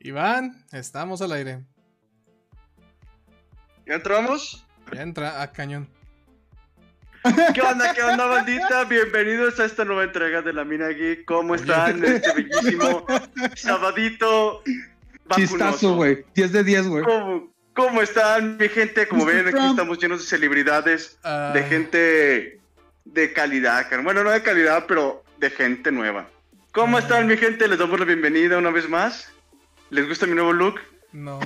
Iván, estamos al aire. ¿Ya entramos? Ya entra a cañón. ¿Qué onda, qué onda, bandita? Bienvenidos a esta nueva entrega de la Mina Geek. ¿Cómo están? Este bellísimo sabadito. Chistazo, güey. 10 de 10, güey. ¿Cómo, ¿Cómo están, mi gente? Como ven, aquí estamos llenos de celebridades, Ah, de gente de calidad. Bueno, no de calidad, pero de gente nueva. ¿Cómo Ah. están, mi gente? Les damos la bienvenida una vez más. ¿Les gusta mi nuevo look? No.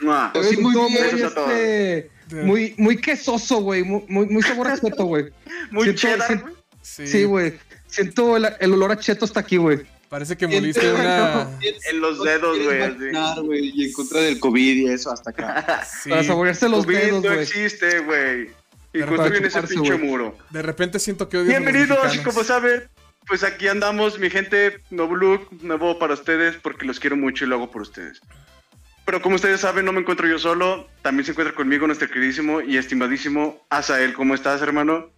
¡Mua! Te ves Besos muy, a muy, todos. este, muy, muy quesoso, güey. Muy, muy, muy sabor a cheto, güey. Muy siento- cheddar, siento- güey. Sí. Sí, güey. Siento el, el olor a cheto hasta aquí, güey. Parece que moliste una. En los dedos, güey. y en contra del COVID y eso hasta acá. Sí. Para saborearse los COVID dedos, no güey. existe, güey. Y viene ese pinche muro. De repente siento que odio Bienvenidos, como saben, pues aquí andamos, mi gente, nuevo look, nuevo para ustedes, porque los quiero mucho y lo hago por ustedes. Pero como ustedes saben, no me encuentro yo solo, también se encuentra conmigo nuestro queridísimo y estimadísimo Asael. ¿Cómo estás, hermano?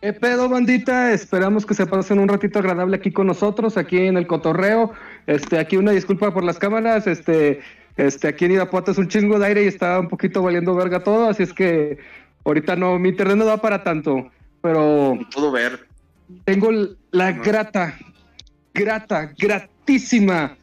¿Qué pedo, bandita? Esperamos que se pasen un ratito agradable aquí con nosotros, aquí en el cotorreo. Este, aquí una disculpa por las cámaras. Este, este, aquí en Irapuato es un chingo de aire y está un poquito valiendo verga todo, así es que ahorita no, mi internet no da para tanto. Pero Puedo ver. Tengo la grata, grata, gratísima.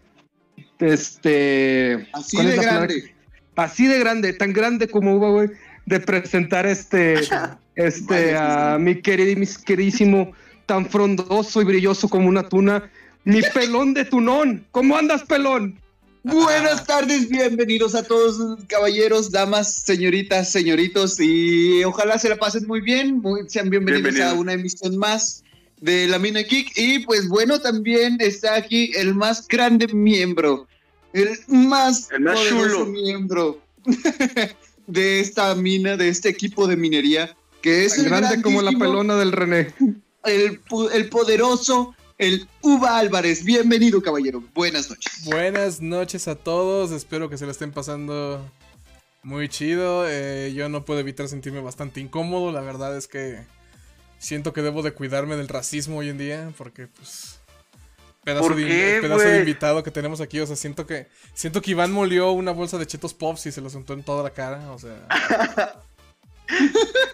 Este. Así ¿cuál de es la palabra? grande. Así de grande, tan grande como hubo, güey, de presentar este, este, a mi querido, mi queridísimo, tan frondoso y brilloso como una tuna, mi pelón de tunón. ¿Cómo andas, pelón? Buenas tardes, bienvenidos a todos, caballeros, damas, señoritas, señoritos, y ojalá se la pasen muy bien. muy- sean bienvenidos Bienvenido. a una emisión más de la Mina Kick. Y pues bueno, también está aquí el más grande miembro, el más, El más chulo. miembro de esta mina, de este equipo de minería, que es Tan el grande como la pelona del René. el, el poderoso, el Uva Álvarez. Bienvenido, caballero. Buenas noches. Buenas noches a todos. Espero que se la estén pasando muy chido. Eh, yo no puedo evitar sentirme bastante incómodo. La verdad es que siento que debo de cuidarme del racismo hoy en día. Porque, pues. Pedazo, ¿Por de, qué, pedazo de invitado que tenemos aquí. O sea, siento que. Siento que Iván molió una bolsa de chetos pops y se los untó en toda la cara. O sea.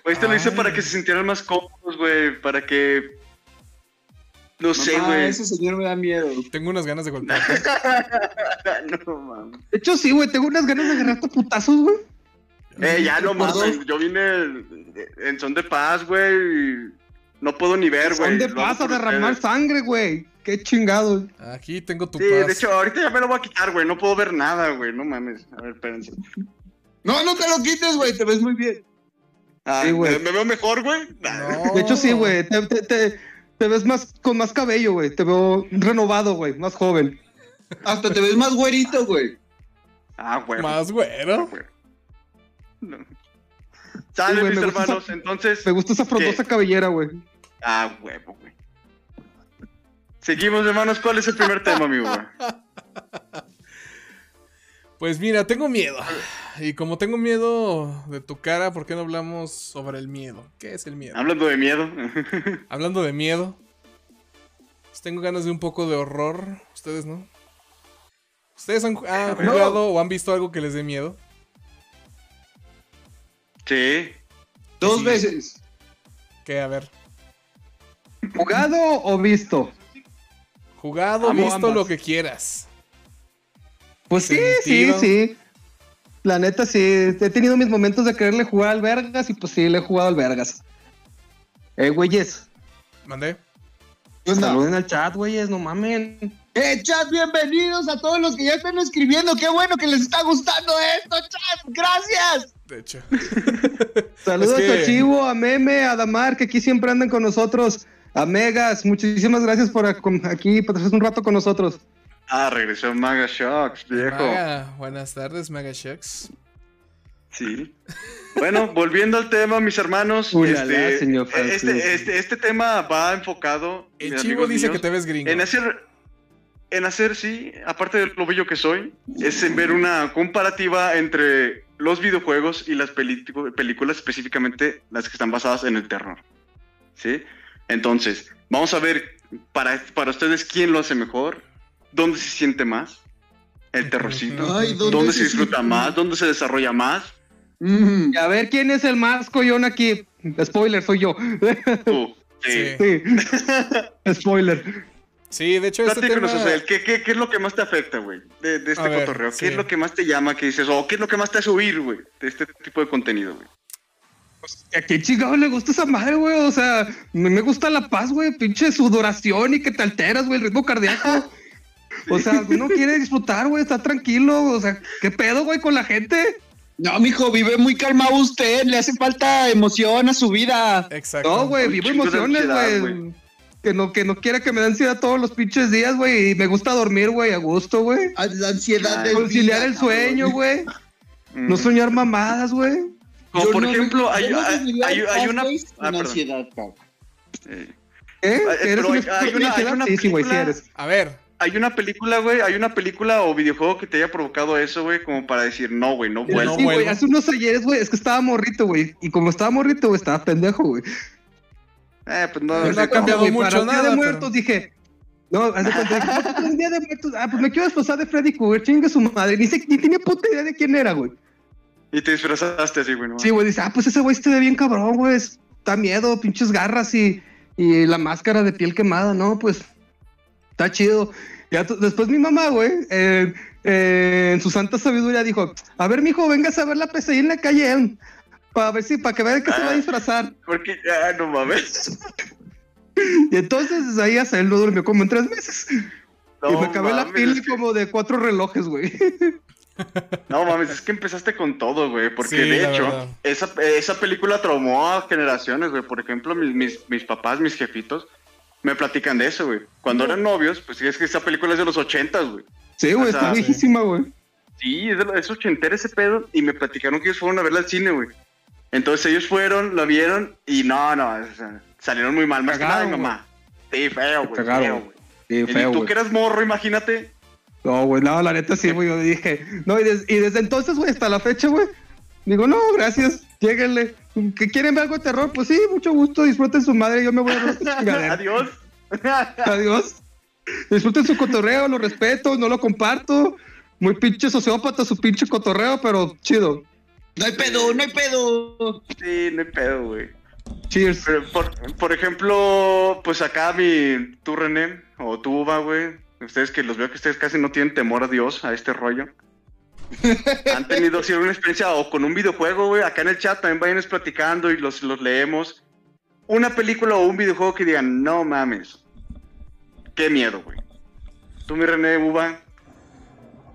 Pues esto lo hice para que se sintieran más cómodos, güey, para que... No sé, güey. Ese señor me da miedo. Tengo unas ganas de golpear. no, mames. De hecho, sí, güey, tengo unas ganas de agarrarte a putazos, güey. Eh, ya no mames, yo vine en son de paz, güey. No puedo ni ver, güey. Son de lo hago paz a derramar ustedes. sangre, güey. Qué chingado. Aquí tengo tu Sí, paz. de hecho, ahorita ya me lo voy a quitar, güey. No puedo ver nada, güey. No mames. A ver, espérense. No, no te lo quites, güey. Te ves muy bien. Ah, Sí, güey. ¿me, me veo mejor, güey? No. De hecho, sí, güey. Te, te- te- te ves más con más cabello, güey. Te veo renovado, güey. Más joven. Hasta te ves más güerito, güey. Ah, güey. Más güero. No. Sale, mis hermanos. esa- Entonces. Me gusta esa frondosa cabellera, güey. Ah, huevo, güey. Seguimos, hermanos. ¿Cuál es el primer tema, amigo? güey? Pues mira, tengo miedo. Y como tengo miedo de tu cara, ¿por qué no hablamos sobre el miedo? ¿Qué es el miedo? Hablando de miedo. Hablando de miedo. pues tengo ganas de un poco de horror. ¿Ustedes no? ¿Ustedes han, jugado o han visto algo que les dé miedo? Sí. Dos Sí. veces. Que a ver. ¿Jugado o visto? Jugado, Amo visto ambas. lo que quieras. Pues sí, Sentido. sí, sí. La neta, sí. He tenido mis momentos de quererle jugar al Vergas y pues sí, le he jugado al Vergas. Eh, güeyes. ¿Mandé? ¿Qué onda? Saluden al chat, güeyes, no mamen. Eh, chat, bienvenidos a todos los que ya están escribiendo. Qué bueno que les está gustando esto, chat. Gracias. De hecho. Saludos Es que- a Chivo, a Meme, a Damar, que aquí siempre andan con nosotros. A Megas, muchísimas gracias por aquí, por estar un rato con nosotros. Ah, regresó Maga Shocks, viejo. Maga, buenas tardes, Mega Shocks. Sí. Bueno, volviendo al tema, mis hermanos. Ulala, este, señor este, este, este tema va enfocado. El chivo dice míos, que te ves gringo. En en hacer, sí, aparte de lo bello que soy, es en ver una comparativa entre los videojuegos y las películas, específicamente las que están basadas en el terror. ¿Sí? Entonces, vamos a ver para, para ustedes quién lo hace mejor, dónde se siente más. el terrorcito. Ay, ¿dónde ¿Dónde se se disfruta más? ¿Dónde se desarrolla más? Mm. Y a ver quién es el más collón aquí. Spoiler, soy yo. Tú. Sí. Sí. Sí. Spoiler. Sí, de hecho, este tema... Osael, ¿qué, qué, qué es lo que más te afecta, güey? De, de este A ver, cotorreo. ¿Qué sí. es lo que más te llama que dices? O ¿qué es lo que más te hace huir, güey? De este tipo de contenido, güey. ¿A qué chingado le gusta esa madre, güey? O sea, me, me gusta la paz, güey. Pinche sudoración y que te alteras, güey, el ritmo cardíaco. O sea, uno quiere disfrutar, güey, está tranquilo. O sea, ¿qué pedo, güey, con la gente? No, mijo, vive muy calmado usted. Le hace falta emoción a su vida. Exacto. No, güey, vivo emociones, güey. Que no, que no quiera que me dé ansiedad todos los pinches días, güey. Y me gusta dormir, güey, a gusto, güey. A- La ansiedad de Conciliar el sueño, güey. No soñar mamadas, güey. Como por ejemplo, hay, hay, hay, hay una. Ah, ansiedad, cabrón. Eh, ¿Eh? ¿Eres pero hay- hay una- hay una Sí, sí, güey, sí película- eres. A ver, hay una película, güey. Hay una película o videojuego que te haya provocado eso, güey, como para decir, no, güey, no vuelvo. Sí, güey, hace unos ayeres, güey, es que estaba morrito, güey. Y como estaba morrito, güey, estaba pendejo, güey. Eh, pues no, Pues no ha cambiado mucho un Día nada, de pero- muertos dije. No, haz de cuenta, dije, "¿Por qué un día de muertos. Ah, pues me quiero desposar de Freddy Krueger, chingue su madre. Ni, sé- ni tenía puta idea de quién era, güey. Y te disfrazaste así, güey. ¿no? Sí, güey, dice, ah, pues ese güey se ve bien cabrón, güey. es- Da miedo, pinches garras y, y la máscara de piel quemada, ¿no? Pues está chido. Ya después mi mamá, güey, eh, eh, en su santa sabiduría dijo, a ver, mijo, vengas a ver la pesadilla en la calle, para ver si, para que vean que se va a disfrazar. Porque, ah, no mames. Y entonces ahí hasta él no durmió como en tres meses. No, y me acabé la pila es que- como de cuatro relojes, güey. No mames, es que empezaste con todo, güey. Porque Sí, de hecho, esa, esa película traumó a generaciones, güey. Por ejemplo, mis, mis, mis papás, mis jefitos, me platican de eso, güey. Cuando eran novios, pues es que esa película es de los ochentas, güey. Sí, güey, O sea, está viejísima, güey. Sí, es, de lo- es ochentera ese pedo. Y me platicaron que ellos fueron a verla al cine, güey. Entonces ellos fueron, la vieron y no, no, salieron muy mal. Más que nada mi mamá. Sí, feo, güey. Feo, güey. Sí, Y feo, tú güey. que eras morro, imagínate. No, güey, no, la neta sí, güey, yo dije. No, y, des- y desde entonces, güey, hasta la fecha, güey. Digo, no, gracias, lléguenle. ¿Que quieren ver algo de terror? Pues sí, mucho gusto, disfruten su madre, yo me voy a. Adiós. Adiós. Disfruten su cotorreo, lo respeto, no lo comparto. Muy pinche sociópata su pinche cotorreo, pero chido. No hay pedo, no hay pedo. sí, no hay pedo, güey. Cheers. Pero, por, por ejemplo, pues acá mi, tú René, o tú Uva, güey, ustedes que los veo que ustedes casi no tienen temor a Dios, a este rollo. Han tenido sí, una experiencia o con un videojuego, güey, acá en el chat también vayan platicando y los, los leemos. Una película o un videojuego que digan, no mames, qué miedo, güey. Tú, mi René, Uva,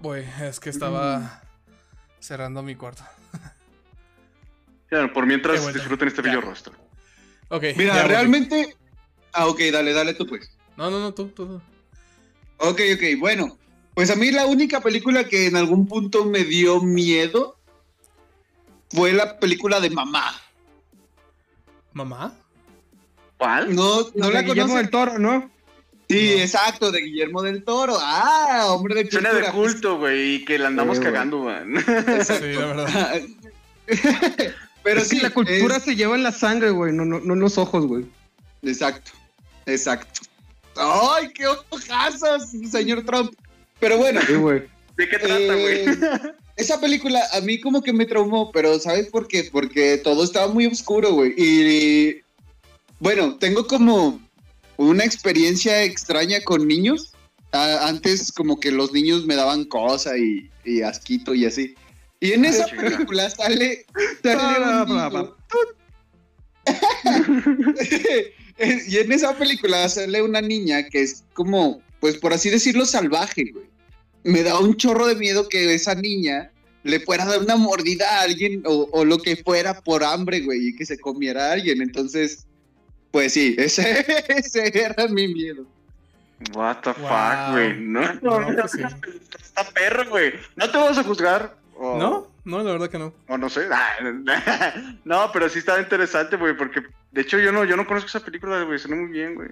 güey, es que estaba cerrando mi cuarto. Bueno, por mientras disfruten este Ya. bello rostro. Ok. Mira, ya realmente. Ah, ok, dale, dale tú pues. No, no, no, tú, tú. tú. Ok, ok, bueno. Pues a mí la única película que en algún punto me dio miedo fue la película de Mamá. ¿Mamá? ¿Cuál? No, no la Guillermo conoces. del Toro, ¿no? Sí, No. exacto, de Guillermo del Toro. Ah, hombre de Suena cultura. de culto, güey, y que la andamos Sí, cagando, güey. Sí, la verdad. Pero es sí, que la cultura es- se lleva en la sangre, güey, no, no, no en los ojos, güey. Exacto, exacto. ¡Ay, qué ojazos, señor Trump! Pero bueno, Sí, güey. ¿De qué trata, güey? eh, esa película a mí como que me traumó, pero ¿sabes por qué? Porque todo estaba muy oscuro, güey. Y bueno, tengo como una experiencia extraña con niños. Ah, antes como que los niños me daban cosa y, y asquito y así. Y en esa película sale, y en esa película sale una niña que es como, pues por así decirlo, salvaje, güey. Me da un chorro de miedo que esa niña le fuera a dar una mordida a alguien o, o lo que fuera por hambre, güey, y que se comiera a alguien. Entonces, pues sí, ese, ese era mi miedo. What the Wow. fuck, güey. No, No, no, pues sí. Está perro, güey. No te vamos a juzgar. O- ¿No? No, la verdad que no. O no sé. Ah, No, pero sí está interesante, güey, porque de hecho yo no, yo no conozco esa película, güey. Suena muy bien, güey.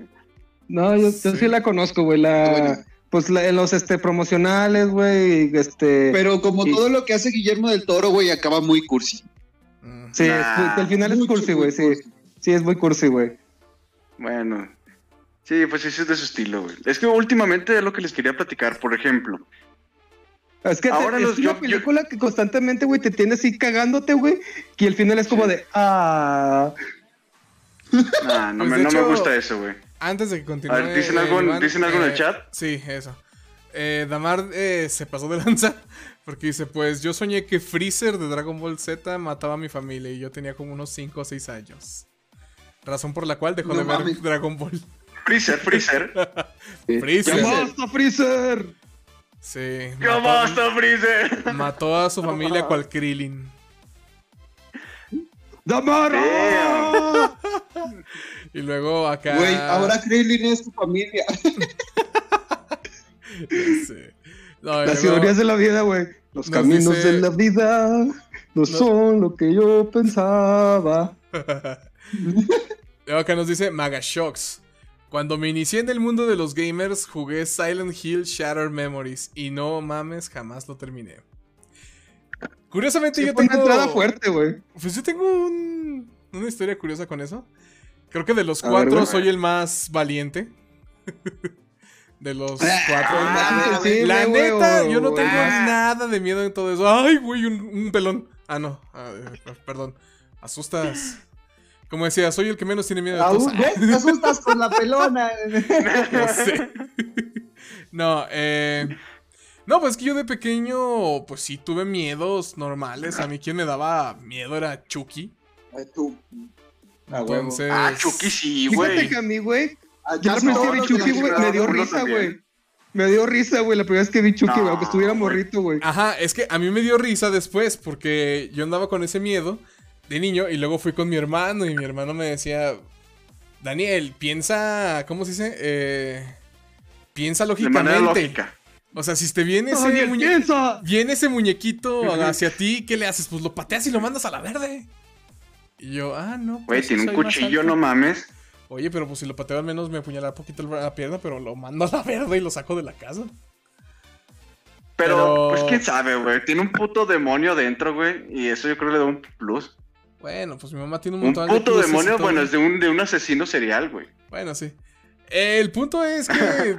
No, yo, yo sí. La conozco, güey. La, Bueno. Pues la- en los este, promocionales, güey. Este, Pero como todo lo que hace Guillermo del Toro, güey, acaba muy cursi. Mm. sí, Nah. es- el final es cursi, güey. Sí, cursi. sí, es muy cursi, güey. Bueno. Sí, pues ese es de su estilo, güey. Es que últimamente es lo que les quería platicar, por ejemplo. Es que te- es una yo- película que constantemente, güey, te tiene así cagándote, güey. Y el final es como de, ah. Nah, no, Pues, me, no me gusta eso, güey. Antes de que continúe. A ver, ¿dicen eh, algo en- Iván, dicen algo en el eh, chat? Sí, eso. Eh, Damar eh, se pasó de lanza porque dice, pues yo soñé que Freezer de Dragon Ball Z mataba a mi familia y yo tenía como unos 5 o 6 años. Razón por la cual dejó No de ver. Dragon Ball. Freezer, Freezer. Freezer. ¡Ya basta, Freezer! Sí. ¡Ya mató- basta, Freezer! Mató a su familia cual Krillin. ¡Damara! Y luego acá... Güey, ahora Krillin es tu familia. Sí. No, Las luego- teorías de la vida, güey. Los Nos caminos dice- de la vida no son lo que yo pensaba. Luego acá nos dice Magashocks. Cuando me inicié en el mundo de los gamers, jugué Silent Hill Shattered Memories. Y no mames, jamás lo terminé. Curiosamente, Sí, yo fue tengo. una entrada fuerte, güey. Pues yo tengo un- una historia curiosa con eso. Creo que de los A cuatro soy el más valiente. de los cuatro. Ah, sí, La güey, neta, güey, yo no güey. tengo nada de miedo en todo eso. Ay, güey, un, un pelón. Ah, no. ah, eh, perdón. Asustas. Como decía, soy el que menos tiene miedo de todos. Aún, ¿ves? Te asustas con la pelona. Ya sé. No, eh. No, pues que yo de pequeño, pues sí tuve miedos normales. A mí quien me daba miedo era Chucky. Ay, tú. Ah. Entonces. Ah, Chucky sí, Fíjate güey. que a mí, güey, Ah, yo la primera vez que vi Chucky, güey, me dio risa, güey. Me dio risa, güey, la primera vez que vi Chucky, No, aunque estuviera güey. morrito, güey. Ajá, es que a mí me dio risa después porque yo andaba con ese miedo de niño y luego fui con mi hermano y mi hermano me decía, Daniel, piensa, ¿cómo se dice? Eh, piensa De manera lógicamente. lógica. O sea, si te viene ese, Daniel, muñe- piensa. viene ese muñequito hacia ti, ¿qué le haces? Pues lo pateas y lo mandas a la verde. Y yo, ah, no. Güey, pues tiene un cuchillo, alto". no mames. Oye, pero pues si lo pateo al menos me apuñalará poquito la pierna, pero lo mando a la verde y lo saco de la casa. Pero, Pero- pues quién sabe, güey. Tiene un puto demonio dentro, güey. Y eso yo creo que le da un plus. Bueno, pues mi mamá tiene un Un montón de puto pluses y demonio, bueno, es de un, de un asesino serial, güey. Bueno, sí. El punto es que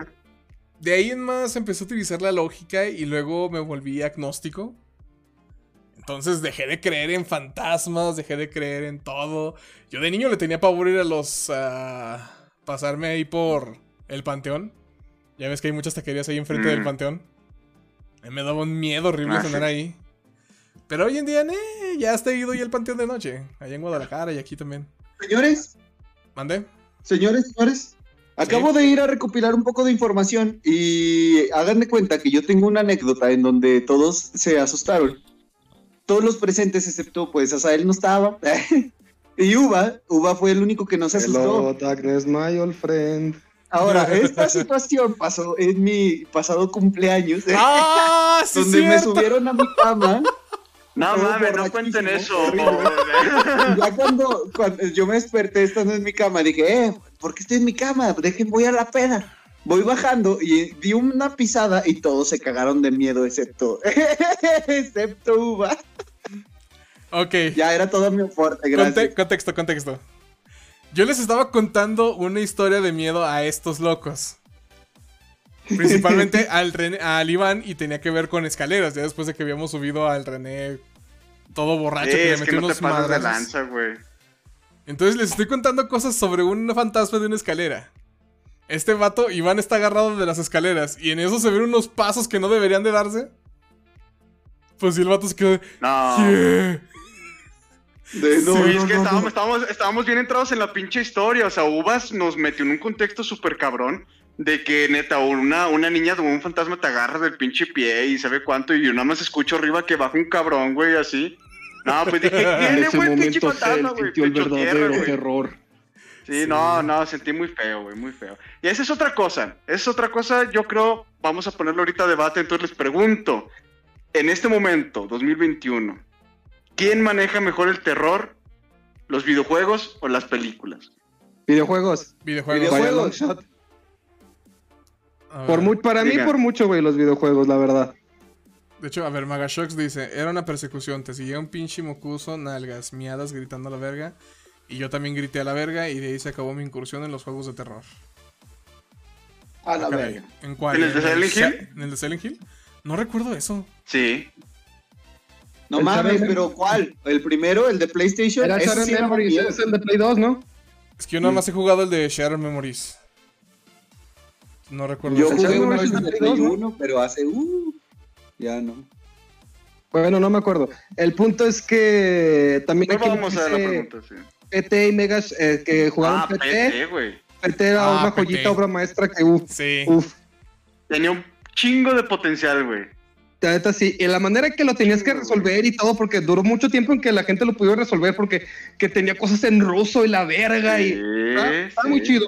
de ahí en más empecé a utilizar la lógica y luego me volví agnóstico. Entonces dejé de creer en fantasmas, dejé de creer en todo. Yo de niño le tenía pavor ir a los... ah, pasarme ahí por el panteón. Ya ves que hay muchas taquerías ahí enfrente Mm. del panteón. Eh, Me daba un miedo horrible Ah, sí. ahí. Pero hoy en día, eh, ya he ido ya al panteón de noche. Allá en Guadalajara y aquí también. Señores, ¿Mandé? señores, señores. Acabo de ir a recopilar un poco de información y hagan de cuenta que yo tengo una anécdota en donde todos se asustaron. Todos los presentes, excepto pues Asael no estaba. y Uva, Uva fue el único que no se asustó. Hello, darkness, my old friend. Ahora, esta situación pasó en mi pasado cumpleaños, ¡Ah! ¡Sí, donde me subieron a mi cama. No mames, no cuenten eso. ya cuando, cuando yo me desperté estando en mi cama, dije, eh, ¿por qué estoy en mi cama? Dejen, voy a la peda. Voy bajando y di una pisada y todos se cagaron de miedo, excepto, excepto Uva. Ok. Ya era todo mi aporte, Conte- gracias. contexto, contexto. Yo les estaba contando una historia de miedo a estos locos. Principalmente al, René- al Iván y tenía que ver con escaleras. Ya después de que habíamos subido al René todo borracho Sí, que le metió no unos de lanza, güey. Entonces les estoy contando cosas sobre un fantasma de una escalera. Este vato, Iván, está agarrado de las escaleras y en eso se ven unos pasos que no deberían de darse. Pues sí, el vato se quedó. de, No. "Yeah". De- no, Sí, no, es que no, estábamos, no. estábamos, estábamos bien entrados en la pinche historia. O sea, Uvas nos metió en un contexto súper cabrón. De que neta, una, una niña o un fantasma te agarra del pinche pie y sabe cuánto. Y yo nada más escucho arriba que baja un cabrón, güey, así. No, pues dije, En tiene ese güey, pinche momento fantasma, güey. el tierra, verdadero terror. Sí, no, no, sentí muy feo, güey, muy feo. Y esa es otra cosa, esa es otra cosa, yo creo, vamos a ponerlo ahorita a debate, entonces les pregunto, en este momento, 2021, ¿quién maneja mejor el terror, los videojuegos o las películas? Videojuegos. Videojuegos. Videojuegos. Ver. Por mu- para mí, por mucho, güey, los videojuegos, la verdad. De hecho, a ver, Magashox dice, era una persecución, te seguía un pinche mocuso, nalgas, miadas gritando a la verga. Y yo también grité a la verga y de ahí se acabó mi incursión en los juegos de terror. A la Ah, caray, verga. ¿En cuál? ¿En el de Silent Hill? ¿En el de Silent Hill? No recuerdo eso. Sí. No ¿El mames, pero ¿cuál? ¿El primero, el de PlayStation? Era Shadow sí Memories, es el de Play 2, ¿no? Es que yo nada más he jugado el de Shattered Memories. No recuerdo. Yo jugué una vez de Play Play 2, 1, pero hace... Uh, ya no. Bueno, no me acuerdo. El punto es que también No aquí vamos a la dice pregunta, sí. PT y Megas eh, que jugaron Ah, PT. PT, güey. PT era Ah, una PT. joyita obra maestra que uff, Sí. uff. Tenía un chingo de potencial, güey. Sí, y la manera que lo tenías que resolver y todo, porque duró mucho tiempo en que la gente lo pudo resolver, porque que tenía cosas en ruso y la verga, y Sí, ah, está sí. muy chido.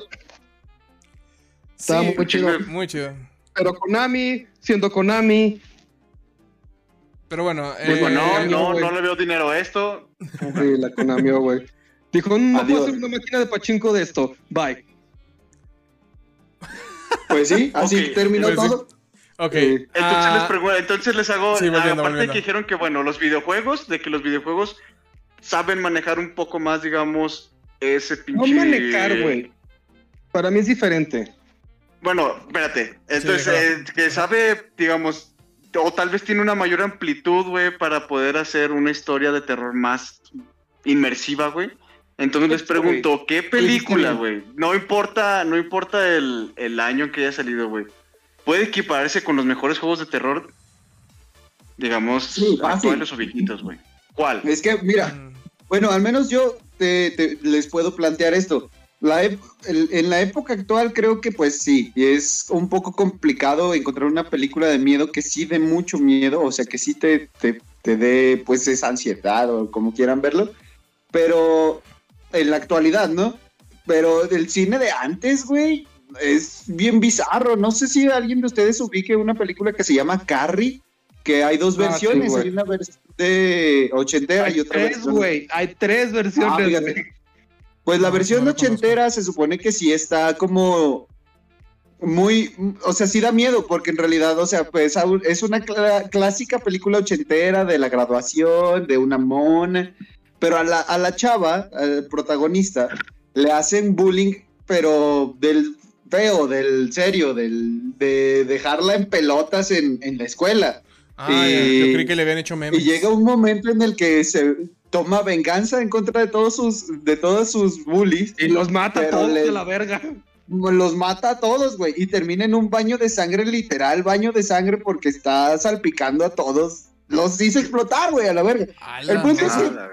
Estaba Sí, muy chido. Muy chido. Pero Konami, siendo Konami, Pero bueno, Pues eh, bueno, no, no, no le veo dinero a esto. sí, la Konami, güey. Dijo, no Adiós. puedo hacer una máquina de pachinko de esto, bye. Pues sí, así Ok, terminó pues sí. todo. Ok. Eh, Entonces ah, les pregunto, entonces les hago, Sí, volviendo, aparte volviendo. que dijeron que bueno, los videojuegos, de que los videojuegos saben manejar un poco más, digamos, ese No pinche... manejar, güey. Para mí es diferente. Bueno, espérate. Entonces, claro. eh, que sabe, digamos, o tal vez tiene una mayor amplitud, güey, para poder hacer una historia de terror más inmersiva, güey. Entonces les pregunto, ¿qué película, güey? No importa, no importa el, el año en que haya salido, güey. ¿Puede equipararse con los mejores juegos de terror? Digamos, Sí, actuales o viejitos, güey. ¿Cuál? Es que, mira, mm, Bueno, al menos yo te- te- les puedo plantear esto. La ep- el- en la época actual creo que pues sí, es un poco complicado encontrar una película de miedo que sí dé mucho miedo, o sea, que sí te, te, te dé pues esa ansiedad o como quieran verlo, pero en la actualidad, ¿no? Pero el cine de antes, güey, es bien bizarro. No sé si alguien de ustedes ubique una película que se llama Carrie, que hay dos Ah, sí, versiones, güey. hay una versión de ochentera Hay y otra tres, versión güey. Hay tres Ah, versiones, fíjate. Pues la No, versión no ochentera se supone que sí está como muy, o sea, sí da miedo, porque en realidad, o sea, pues es una clásica película ochentera de la graduación, de una mona, pero a la, a la chava, al protagonista, le hacen bullying, pero del feo, del serio, del, de dejarla en pelotas en, en la escuela. ah, y- yo creí que le habían hecho memes. Y llega un momento en el que se toma venganza en contra de todos sus, de todos sus bullies. Y los mata Pero todos le- de la verga. Los mata a todos, güey. Y termina en un baño de sangre, literal, baño de sangre, porque está salpicando a todos. Los hizo explotar, güey, a la verga. A el punto es que- a.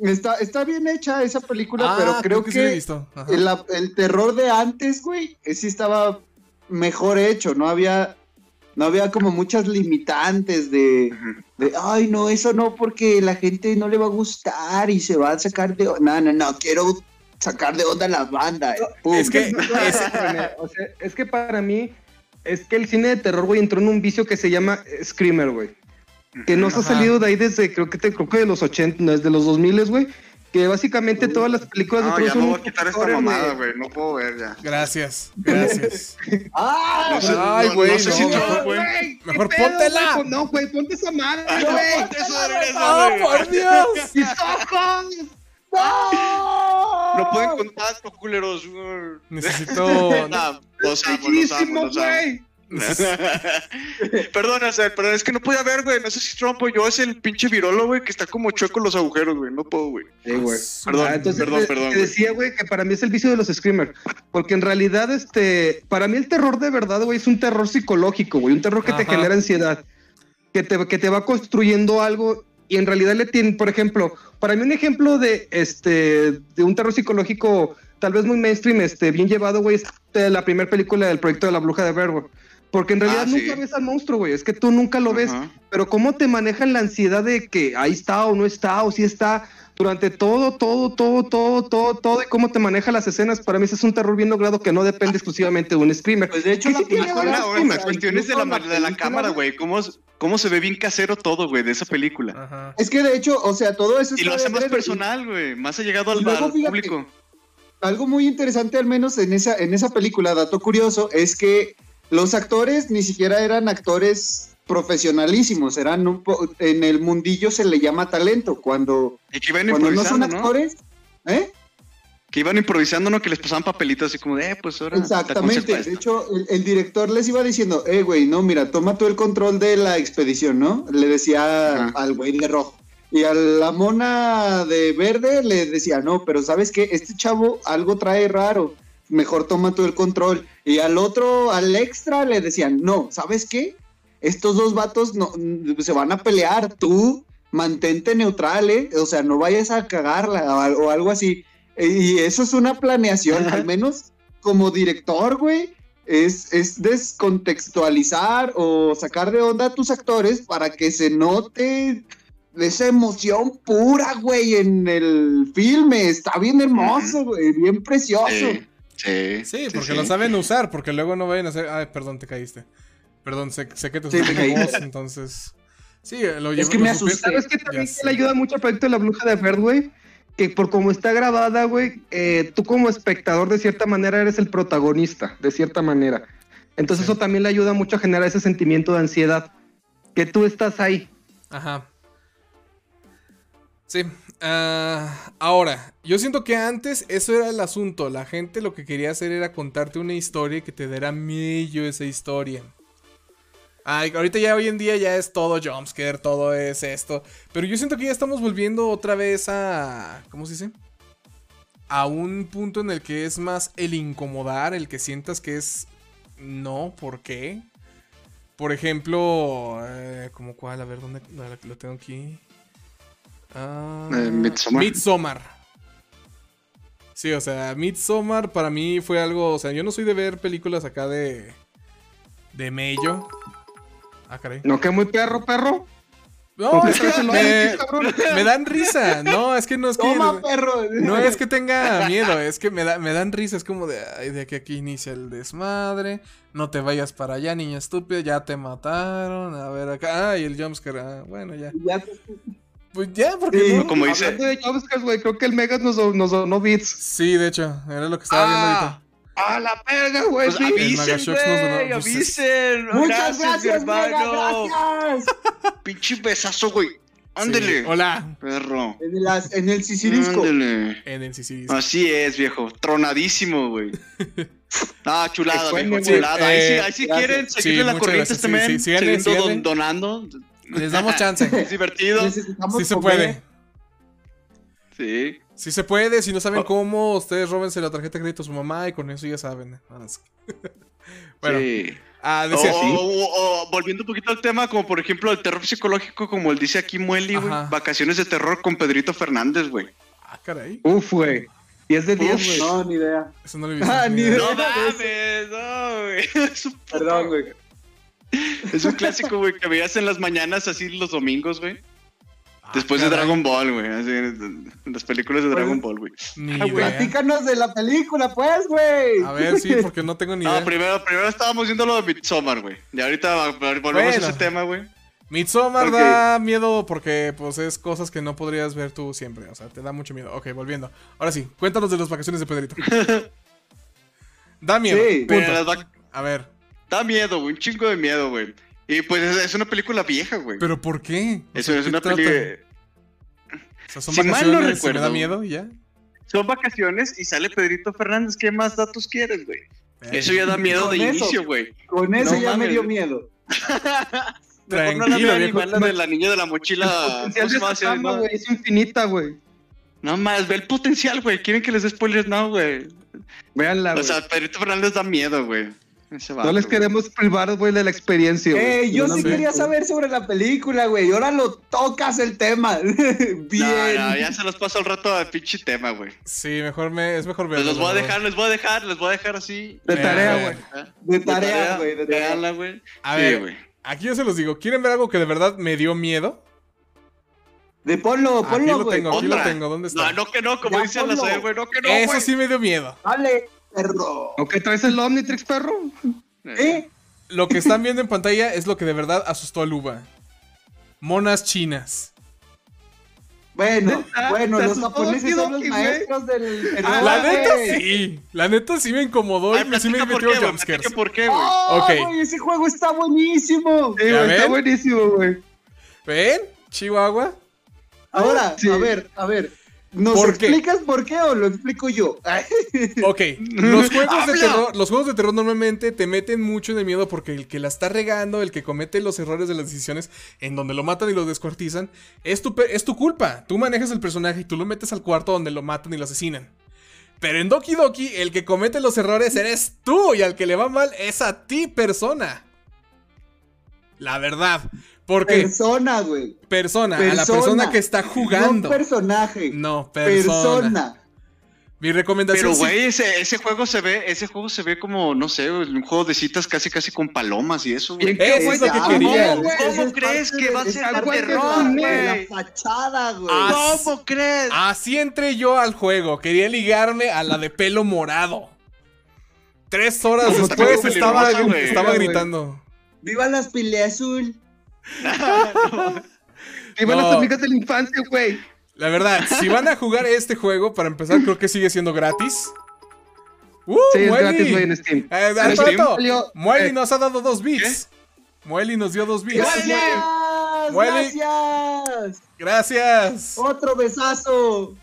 Está, está bien hecha esa película, Ah, pero creo, sí que, visto. Ajá. el, el terror de antes, güey, eh, sí estaba mejor hecho. No había, no había como muchas limitantes de, de, ay, no, eso no, porque la gente no le va a gustar y se va a sacar de... No, no, no, quiero sacar de onda a la banda. eh, pum. Es que o sea, es que para mí, es que el cine de terror, güey, entró en un vicio que se llama Screamer, güey. Que no se ha salido de ahí desde, creo que, te, creo que de los 80, desde los 2000, güey. Que básicamente todas las películas de No, ya son me voy un a quitar esta mamada, güey. No puedo ver ya. Gracias, gracias. ¡Ah! No sé, Ay, güey, no sé no, si mejor, mejor, güey. Güey, ¿qué Mejor pedo, póntela. güey? No, güey, ponte esa madre, güey. no, ponte ¡Oh, por Dios! ¡Mis ojos! ¡No! No pueden culeros. Necesito. No, los amo, los Bellísimo, amo, los amo. Perdón, o sea, es que no podía ver, güey. No sé si Trump o yo es el pinche virolo, güey, que está como chueco en los agujeros, güey. No puedo, güey. Sí, güey. Perdón, Ah, entonces perdón, te- perdón, te decía, güey, que para mí es el vicio de los screamers. Porque en realidad, este, para mí el terror de verdad, güey, es un terror psicológico, güey. Un terror que te genera ansiedad. Que te, que te va construyendo algo y en realidad le tiene, por ejemplo, para mí un ejemplo de, este, de un terror psicológico tal vez muy mainstream, este, bien llevado, güey, es de la primera película del proyecto de la bruja de güey. Porque en realidad Ah, sí. nunca ves al monstruo, güey. Es que tú nunca lo ves. Ajá. Pero cómo te manejan la ansiedad de que ahí está o no está o si está durante todo, todo, todo, todo, todo, todo y cómo te maneja las escenas. Para mí ese es un terror bien logrado que no depende exclusivamente de un screamer. Pues de hecho, la sí tiene película, buenas Una, güey, una escenas. cuestión es de la, de la cámara, güey. ¿Cómo, ¿Cómo se ve bien casero todo, güey, de esa película? Ajá. Es que de hecho, o sea, todo eso Y lo hace más personal, güey. Más ha llegado al, luego, al fíjate, público. algo muy interesante, al menos en esa, en esa película, dato curioso, es que los actores ni siquiera eran actores profesionalísimos, eran un po- en el mundillo se le llama talento, cuando, Y que iban cuando no son actores, ¿eh? Que iban improvisando, ¿no? Que les pasaban papelitos así como de, eh, pues ahora. Exactamente. De hecho, el, el director les iba diciendo, eh, güey, no, mira, toma tú el control de la expedición, ¿no? Le decía Ajá. al güey de rojo. Y a la mona de verde le decía, no, pero ¿sabes qué? Este chavo algo trae raro. Mejor toma tú el control. Y al otro, al extra, le decían, no, ¿sabes qué? Estos dos vatos no, se van a pelear. Tú mantente neutral, ¿eh? O sea, no vayas a cagarla o, algo así. Y eso es una planeación, al menos como director, güey, es, es descontextualizar o sacar de onda a tus actores para que se note esa emoción pura, güey, en el filme. Está bien hermoso, güey, bien precioso. Sí, sí. Sí, porque sí. lo saben usar, porque luego no vayan a hacer. Ay, perdón, te caíste. Perdón, sé, sé que te Sí, voz, entonces. Sí, lo Es llevo- que lo me asusté. ¿Sabes qué Ya también le ayuda mucho al proyecto de la bruja de Fer, güey? Que por cómo está grabada, güey, eh, tú como espectador de cierta manera eres el protagonista, de cierta manera. Entonces eso también le ayuda mucho a generar ese sentimiento de ansiedad. Que tú estás ahí. Ajá. Sí. Ah, ahora, yo siento que antes eso era el asunto. La gente lo que quería hacer era contarte una historia y que te diera miedo esa historia. Ay, ahorita ya hoy en día ya es todo jumpscare, todo es esto. Pero yo siento que ya estamos volviendo otra vez a. ¿Cómo se dice? A un punto en el que es más el incomodar, el que sientas que es. No, ¿por qué? Por ejemplo, eh, ¿como cuál? A ver, ¿dónde lo tengo aquí? Ah, Eh, Midsommar. Midsommar. Sí, o sea, Midsommar para mí fue algo. O sea, yo no soy de ver películas acá de. de mello. Ah, caray. ¿No que muy perro, perro? No, es que me, me dan risa. No, es que no es que. Toma, perro. No es que tenga miedo, es que me, da, me dan risa. Es como de, ay, de que aquí inicia el desmadre. No te vayas para allá, niña estúpida. Ya te mataron. A ver acá. Ay, el jumpscare. ah, bueno, ya. Ya te- Pues ya, porque Sí, no. Como dice. Hablando de jumpscares, güey, creo que el Megas nos, nos donó bits. Sí, de hecho, era lo que estaba viendo ahorita. ¡A la verga, güey! Pues avisen, güey, pues, avisen. Muchas gracias, Mega, hermano. gracias. Pinche besazo, güey. Sí. Ándele. Hola. Perro. En, el- en el Sicilisco. Ándele. En el CC. Así es, viejo. Tronadísimo, güey. Ah, chulada, viejo. Chulada. Ahí sí, Eh, ahí sí gracias. quieren Sí, seguirle la corriente gracias. este Sí, men. sí, síganle, siguiendo don- síganle. donando. Les damos chance. Es divertido. Necesitamos Sí se comer. puede. Sí. Sí se puede. Si no Oh. saben cómo, ustedes róbense la tarjeta de crédito a su mamá y con eso ya saben. Bueno, sí. ah, O, decía. o- o- o volviendo un poquito al tema, como por ejemplo el terror psicológico, como él dice aquí Mueli, güey. Vacaciones de terror con Pedrito Fernández, güey. Ah, caray. Uf, güey. 10 de 10, Uf, güey. No, ni idea. Eso no lo he visto. Ah, ni idea. No mames, no, güey. Perdón, güey. es un clásico, güey, que veías en las mañanas así los domingos, güey. Ah, Después de. Dragon Ball, güey. Las películas de Dragon Ball, güey. Ah. Platícanos de la película, pues, güey. A ver, sí, porque no tengo ni idea. No, primero, primero estábamos viendo lo de Midsommar, güey. Y ahorita volvemos Bueno. a ese tema, güey. Midsommar da miedo porque pues es cosas que no podrías ver tú siempre. O sea, te da mucho miedo. Ok, volviendo. Ahora sí, cuéntanos de las vacaciones de Pedrito. da miedo. Sí. punto. Mira, las vac- A ver, Da miedo, güey. Un chingo de miedo, güey. Y pues es, es una película vieja, güey. ¿pero por qué? Eso es ¿qué una película. O sea, son Si mal no vacaciones y me recuerdo. da miedo ya. Son vacaciones y sale Pedrito Fernández. ¿Qué más datos quieres, güey? Eso ya da miedo de eso. inicio, güey. Con eso No ya me mames. dio miedo. No la Tranquilo, y viejo. la de la niña de la mochila. Es infinita, güey. No más, ve el potencial, güey. Quieren que les dé spoilers, no, güey. Véanla, O sea, Pedrito Fernández da miedo, güey. No les güey. queremos privar, güey, de la experiencia, güey. Eh, yo No, sí quería saber sobre la película, güey. y Ahora lo tocas el tema. Bien. No, no, ya se los paso al rato al pinche tema, güey. Sí, mejor me, es mejor Pues verlo. los voy a dejar, les voy a dejar, les voy a dejar así. De Eh, tarea, eh, güey. ¿eh? De tarea, güey. De tarea. Güey. A Sí, ver, güey. aquí yo se los digo. ¿Quieren ver algo que de verdad me dio miedo? De ponlo, Aquí ponlo, lo güey. tengo, aquí lo tengo. ¿Dónde está? No, no que no, como Ya dice la ponlo. Zoe, güey, no que no, Eso güey. sí me dio miedo. Dale, perro. ¿Ok traes el Omnitrix, perro? ¿Eh? Lo que están viendo en pantalla es lo que de verdad asustó a Luba. Monas chinas. Bueno, bueno, los japoneses son los maestros del. Ah, La neta sí. La neta sí me incomodó Ay, y me- sí me metió qué, jumpscares. por qué, güey. ¡Oh, Ok. güey, ese juego está buenísimo! Sí, ¿Ya güey, está buenísimo, güey. ¿Ven? Chihuahua. Ahora, Sí. a ver, a ver. ¿Nos ¿Por qué? explicas por qué o lo explico yo? Ok, los juegos, de terror, los juegos de terror normalmente te meten mucho en el miedo porque el que la está regando, el que comete los errores de las decisiones en donde lo matan y lo descuartizan, es tu, es tu culpa. Tú manejas el personaje y tú lo metes al cuarto donde lo matan y lo asesinan. Pero en Doki Doki, el que comete los errores eres tú y al que le va mal es a ti, persona. La verdad. Porque persona, güey. persona, a la persona. que está jugando. No personaje. No, persona. persona. Mi recomendación Pero, sí- güey, ese, ese juego se ve, ese juego se ve como, no sé, un juego de citas casi casi con palomas y eso, güey. Bien que Eso es lo que Ah, quería. ¿Cómo crees que va a ser parte terror, güey? la fachada, güey. ¿Cómo crees? Así entré yo al juego. Quería ligarme a la de pelo morado. Tres horas después estaba, estaba Güey. gritando. ¡Viva las pile azul! Iban No. las amigas de la infancia, güey. La verdad, si van a jugar este juego, para empezar, creo que sigue siendo gratis. ¡Uh! Sí, es gratis, güey, en Steam. Eh, ¿En Steam? Mueli eh, nos ha dado dos bits. Mueli nos dio dos bits. ¡Gracias! ¡Gracias! Gracias. ¡Otro besazo!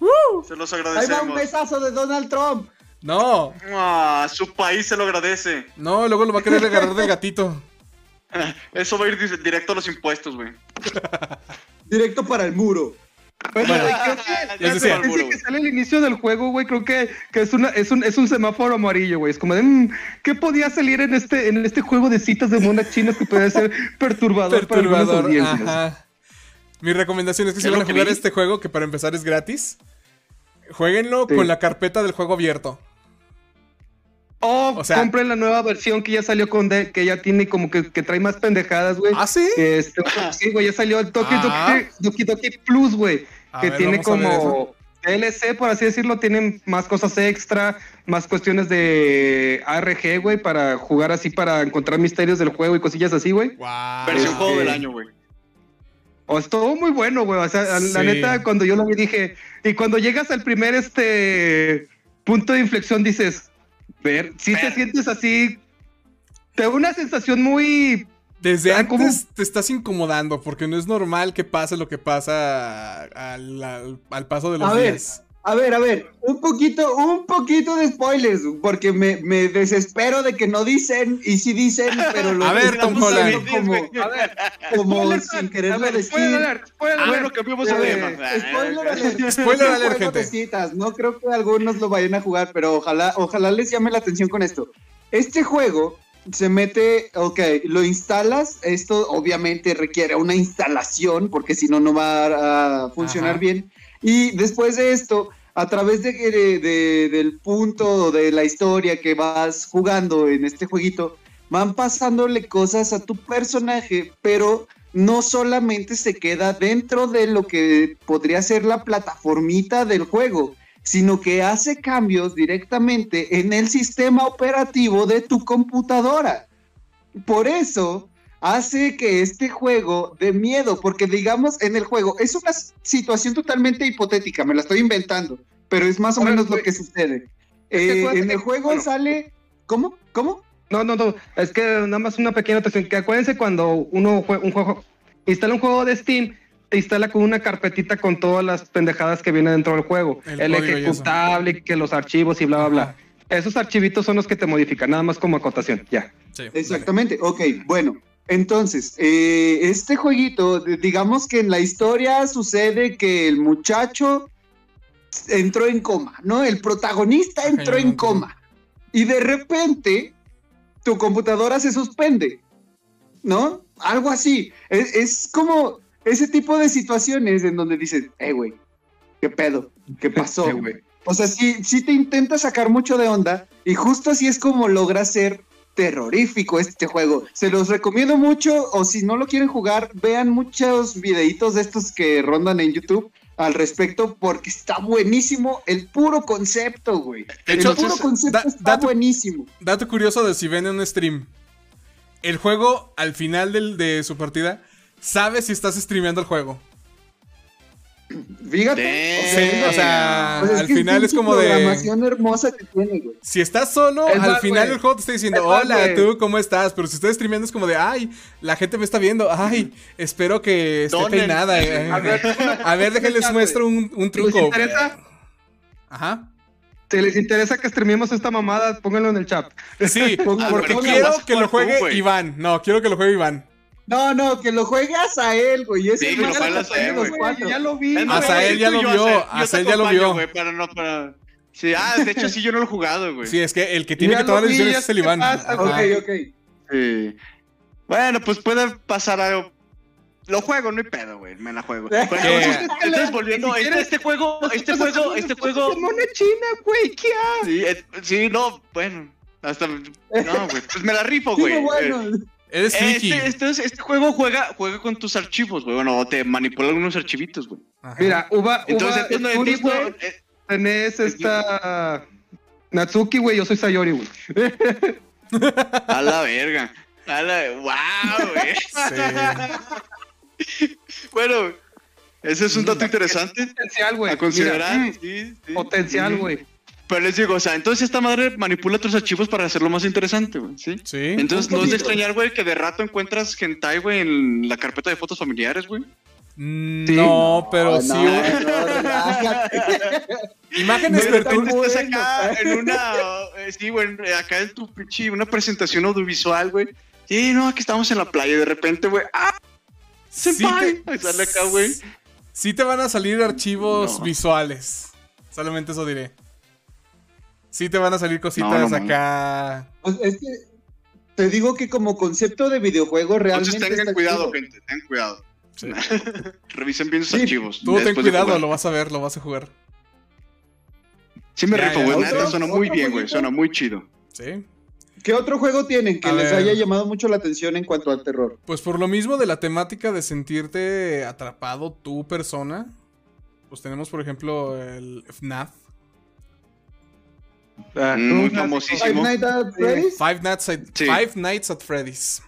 Se los Ahí va un agradecemos. besazo de Donald Trump. No, Ah, su país se lo agradece. no, luego lo va a querer agarrar del gatito. Eso va a ir di- directo a los impuestos, güey. Directo para el muro. Bueno, Bueno, creo que- sale al inicio del juego, güey, creo que, que es, una, es, un, es un semáforo amarillo, güey. Es como de, mm, ¿qué podía salir en este, en este juego de citas de monas chinas que puede ser perturbador, para Perturbador. audiencias? Ajá. Mi recomendación es que si van lo a jugar vi. este juego, que para empezar es gratis, jueguenlo Sí. con la carpeta del juego abierto. O, O sea- compren la nueva versión que ya salió con D, que ya tiene como que, que trae más pendejadas, güey. ¿Ah, sí? Este, sí, güey, ya salió el Toki Ah. Doki, Doki Doki Plus, güey. Que ver, tiene como DLC, por así decirlo, tienen más cosas extra, más cuestiones de ARG, güey, para jugar así, para encontrar misterios del juego y cosillas así, güey. Wow. Versión Este- juego del año, güey. O estuvo muy bueno, güey. O sea, la neta, cuando yo lo vi dije, y cuando llegas al primer este punto de inflexión, dices, ver, si te sientes así, te da una sensación muy Desde Ah, antes te estás incomodando porque no es normal que pase lo que pasa al, al- al paso de los A ver. A ver, a ver, un poquito, un poquito de spoilers, porque me, me desespero de que no dicen, y sí dicen, pero lo A ver, Tom Holland. como, A ver, como sin a quererlo ver, decir. spoiler alert, spoiler alert. bueno, cambiamos A de ver, tema. spoiler alert. Spoiler alert, gente. citas, No creo que algunos lo vayan a jugar, pero ojalá, ojalá les llame la atención con esto. Este juego se mete, ok, lo instalas, esto obviamente requiere una instalación, porque si no, no va a funcionar Ajá. bien. Y después de esto, a través de, de- de- del punto de la historia que vas jugando en este jueguito, van pasándole cosas a tu personaje, pero no solamente se queda dentro de lo que podría ser la plataformita del juego, sino que hace cambios directamente en el sistema operativo de tu computadora. Por eso hace que este juego de miedo, porque digamos en el juego, es una situación totalmente hipotética, me la estoy inventando, pero es más o menos lo que sucede. Es que Eh, en el juego bueno. sale... ¿Cómo? ¿Cómo? No, no, no. Es que nada más una pequeña atención. Que acuérdense cuando uno jue- un juego, instala un juego de Steam, te instala con una carpetita con todas las pendejadas que vienen dentro del juego. El El, ejecutable, que los archivos y bla, bla, bla. Ajá. Esos archivitos son los que te modifican, nada más como acotación. Ya. Sí, Exactamente, ok, bueno. Entonces, eh, este jueguito, digamos que en la historia sucede que el muchacho entró en coma, ¿no? El protagonista entró en coma. Y de repente, tu computadora se suspende, ¿no? Algo así. Es, es como ese tipo de situaciones en donde dices, eh, güey, ¿qué pedo? ¿Qué pasó? Güey. O sea, sí, sí te intenta sacar mucho de onda y justo así es como logra ser terrorífico este juego. Se los recomiendo mucho o si no lo quieren jugar, vean muchos videitos de estos que rondan en YouTube al respecto porque está buenísimo el puro concepto, güey. De El puro concepto da- está dato- buenísimo. Dato curioso de si ven en un stream. El juego, al final del- de su partida, sabe si estás streameando el juego. Fíjate. Sí, o sea, Pues es al final es como de. programación hermosa que tiene, güey. Si estás solo, Es al final güey. el juego te está diciendo, Es hola, tú, ¿cómo estás? Pero si estás streameando es como de, ay, la gente me está viendo, ay, espero que esté Donen. peinada. eh". A ver, A ver, déjenles muestro un, un ¿Les truco. interesa? Ajá. Si les interesa que streamemos esta mamada, pónganlo en el chat. Sí, porque quiero que lo tú, juegue. Iván. No, quiero que lo juegue Iván. No, no, que lo juegas a él, güey. Ese Sí, que lo juegas a él, güey. Ya lo vi. A él ya lo yo, vio, te él ya lo vio. güey, para no, para... Sí, ah, de hecho sí yo no lo he jugado, güey. Sí, es que el que tiene Ya que tomar las decisiones es el Iván. pasa. Ok, ok. Sí. Bueno, pues puede pasar algo. Lo juego, no hay pedo, güey. Me la juego. Pero ¿Qué? entonces, entonces, volviendo, este, este juego, este juego, este juego. Mona china, güey, ¿qué haces? Sí, eh, sí, no, bueno. Hasta. No, güey. Pues me la rifo, Sí, güey. bueno. Eres friki. Este, este, este juego juega, juega con tus archivos, güey. Bueno, o te manipula algunos archivitos, güey. Mira, Uva, Entonces, güey, no, eh, tenés esta... Natsuki, güey, yo soy Sayori, güey. a la verga. A la. ¡Wow, güey! Bueno, ese es un dato interesante Potencial, güey. a considerar. Mira, sí, sí. Potencial, güey. Pero les digo, o sea, entonces esta madre manipula tus archivos para hacerlo más interesante, güey, ¿sí? Sí. Entonces no es de extrañar, güey, que de rato encuentras hentai, güey, en la carpeta de fotos familiares, güey. Mm, Sí. No, pero No, sí. no, güey. no. Imágenes De pertur- repente estás bueno, acá en una, eh, sí, güey, en- acá en tu pinche, una presentación audiovisual, güey. Sí, no, aquí estamos en la playa y de repente, güey, ¡ah! sí senpai. te- Ahí sale acá, güey. Sí te van a salir archivos No. visuales. Solamente eso diré. Sí te van a salir cositas No, no, no. acá. Pues es que te digo que como concepto de videojuego realmente. Entonces tengan está cuidado, chido. gente, tengan cuidado. Sí. Revisen bien sus Sí, archivos. Tú ten cuidado, lo vas a ver, lo vas a jugar. Sí me Ya, rifo, güey, suena muy ¿Otro bien, güey, suena muy chido. Sí. ¿Qué otro juego tienen que A les ver. haya llamado mucho la atención en cuanto al terror? Pues por lo mismo de la temática de sentirte atrapado tu persona. Pues tenemos, por ejemplo, el FNAF. Ah, clásico. famosísimo. Five Nights at Freddy's. Five Nights at, Sí. Five Nights at Freddy's.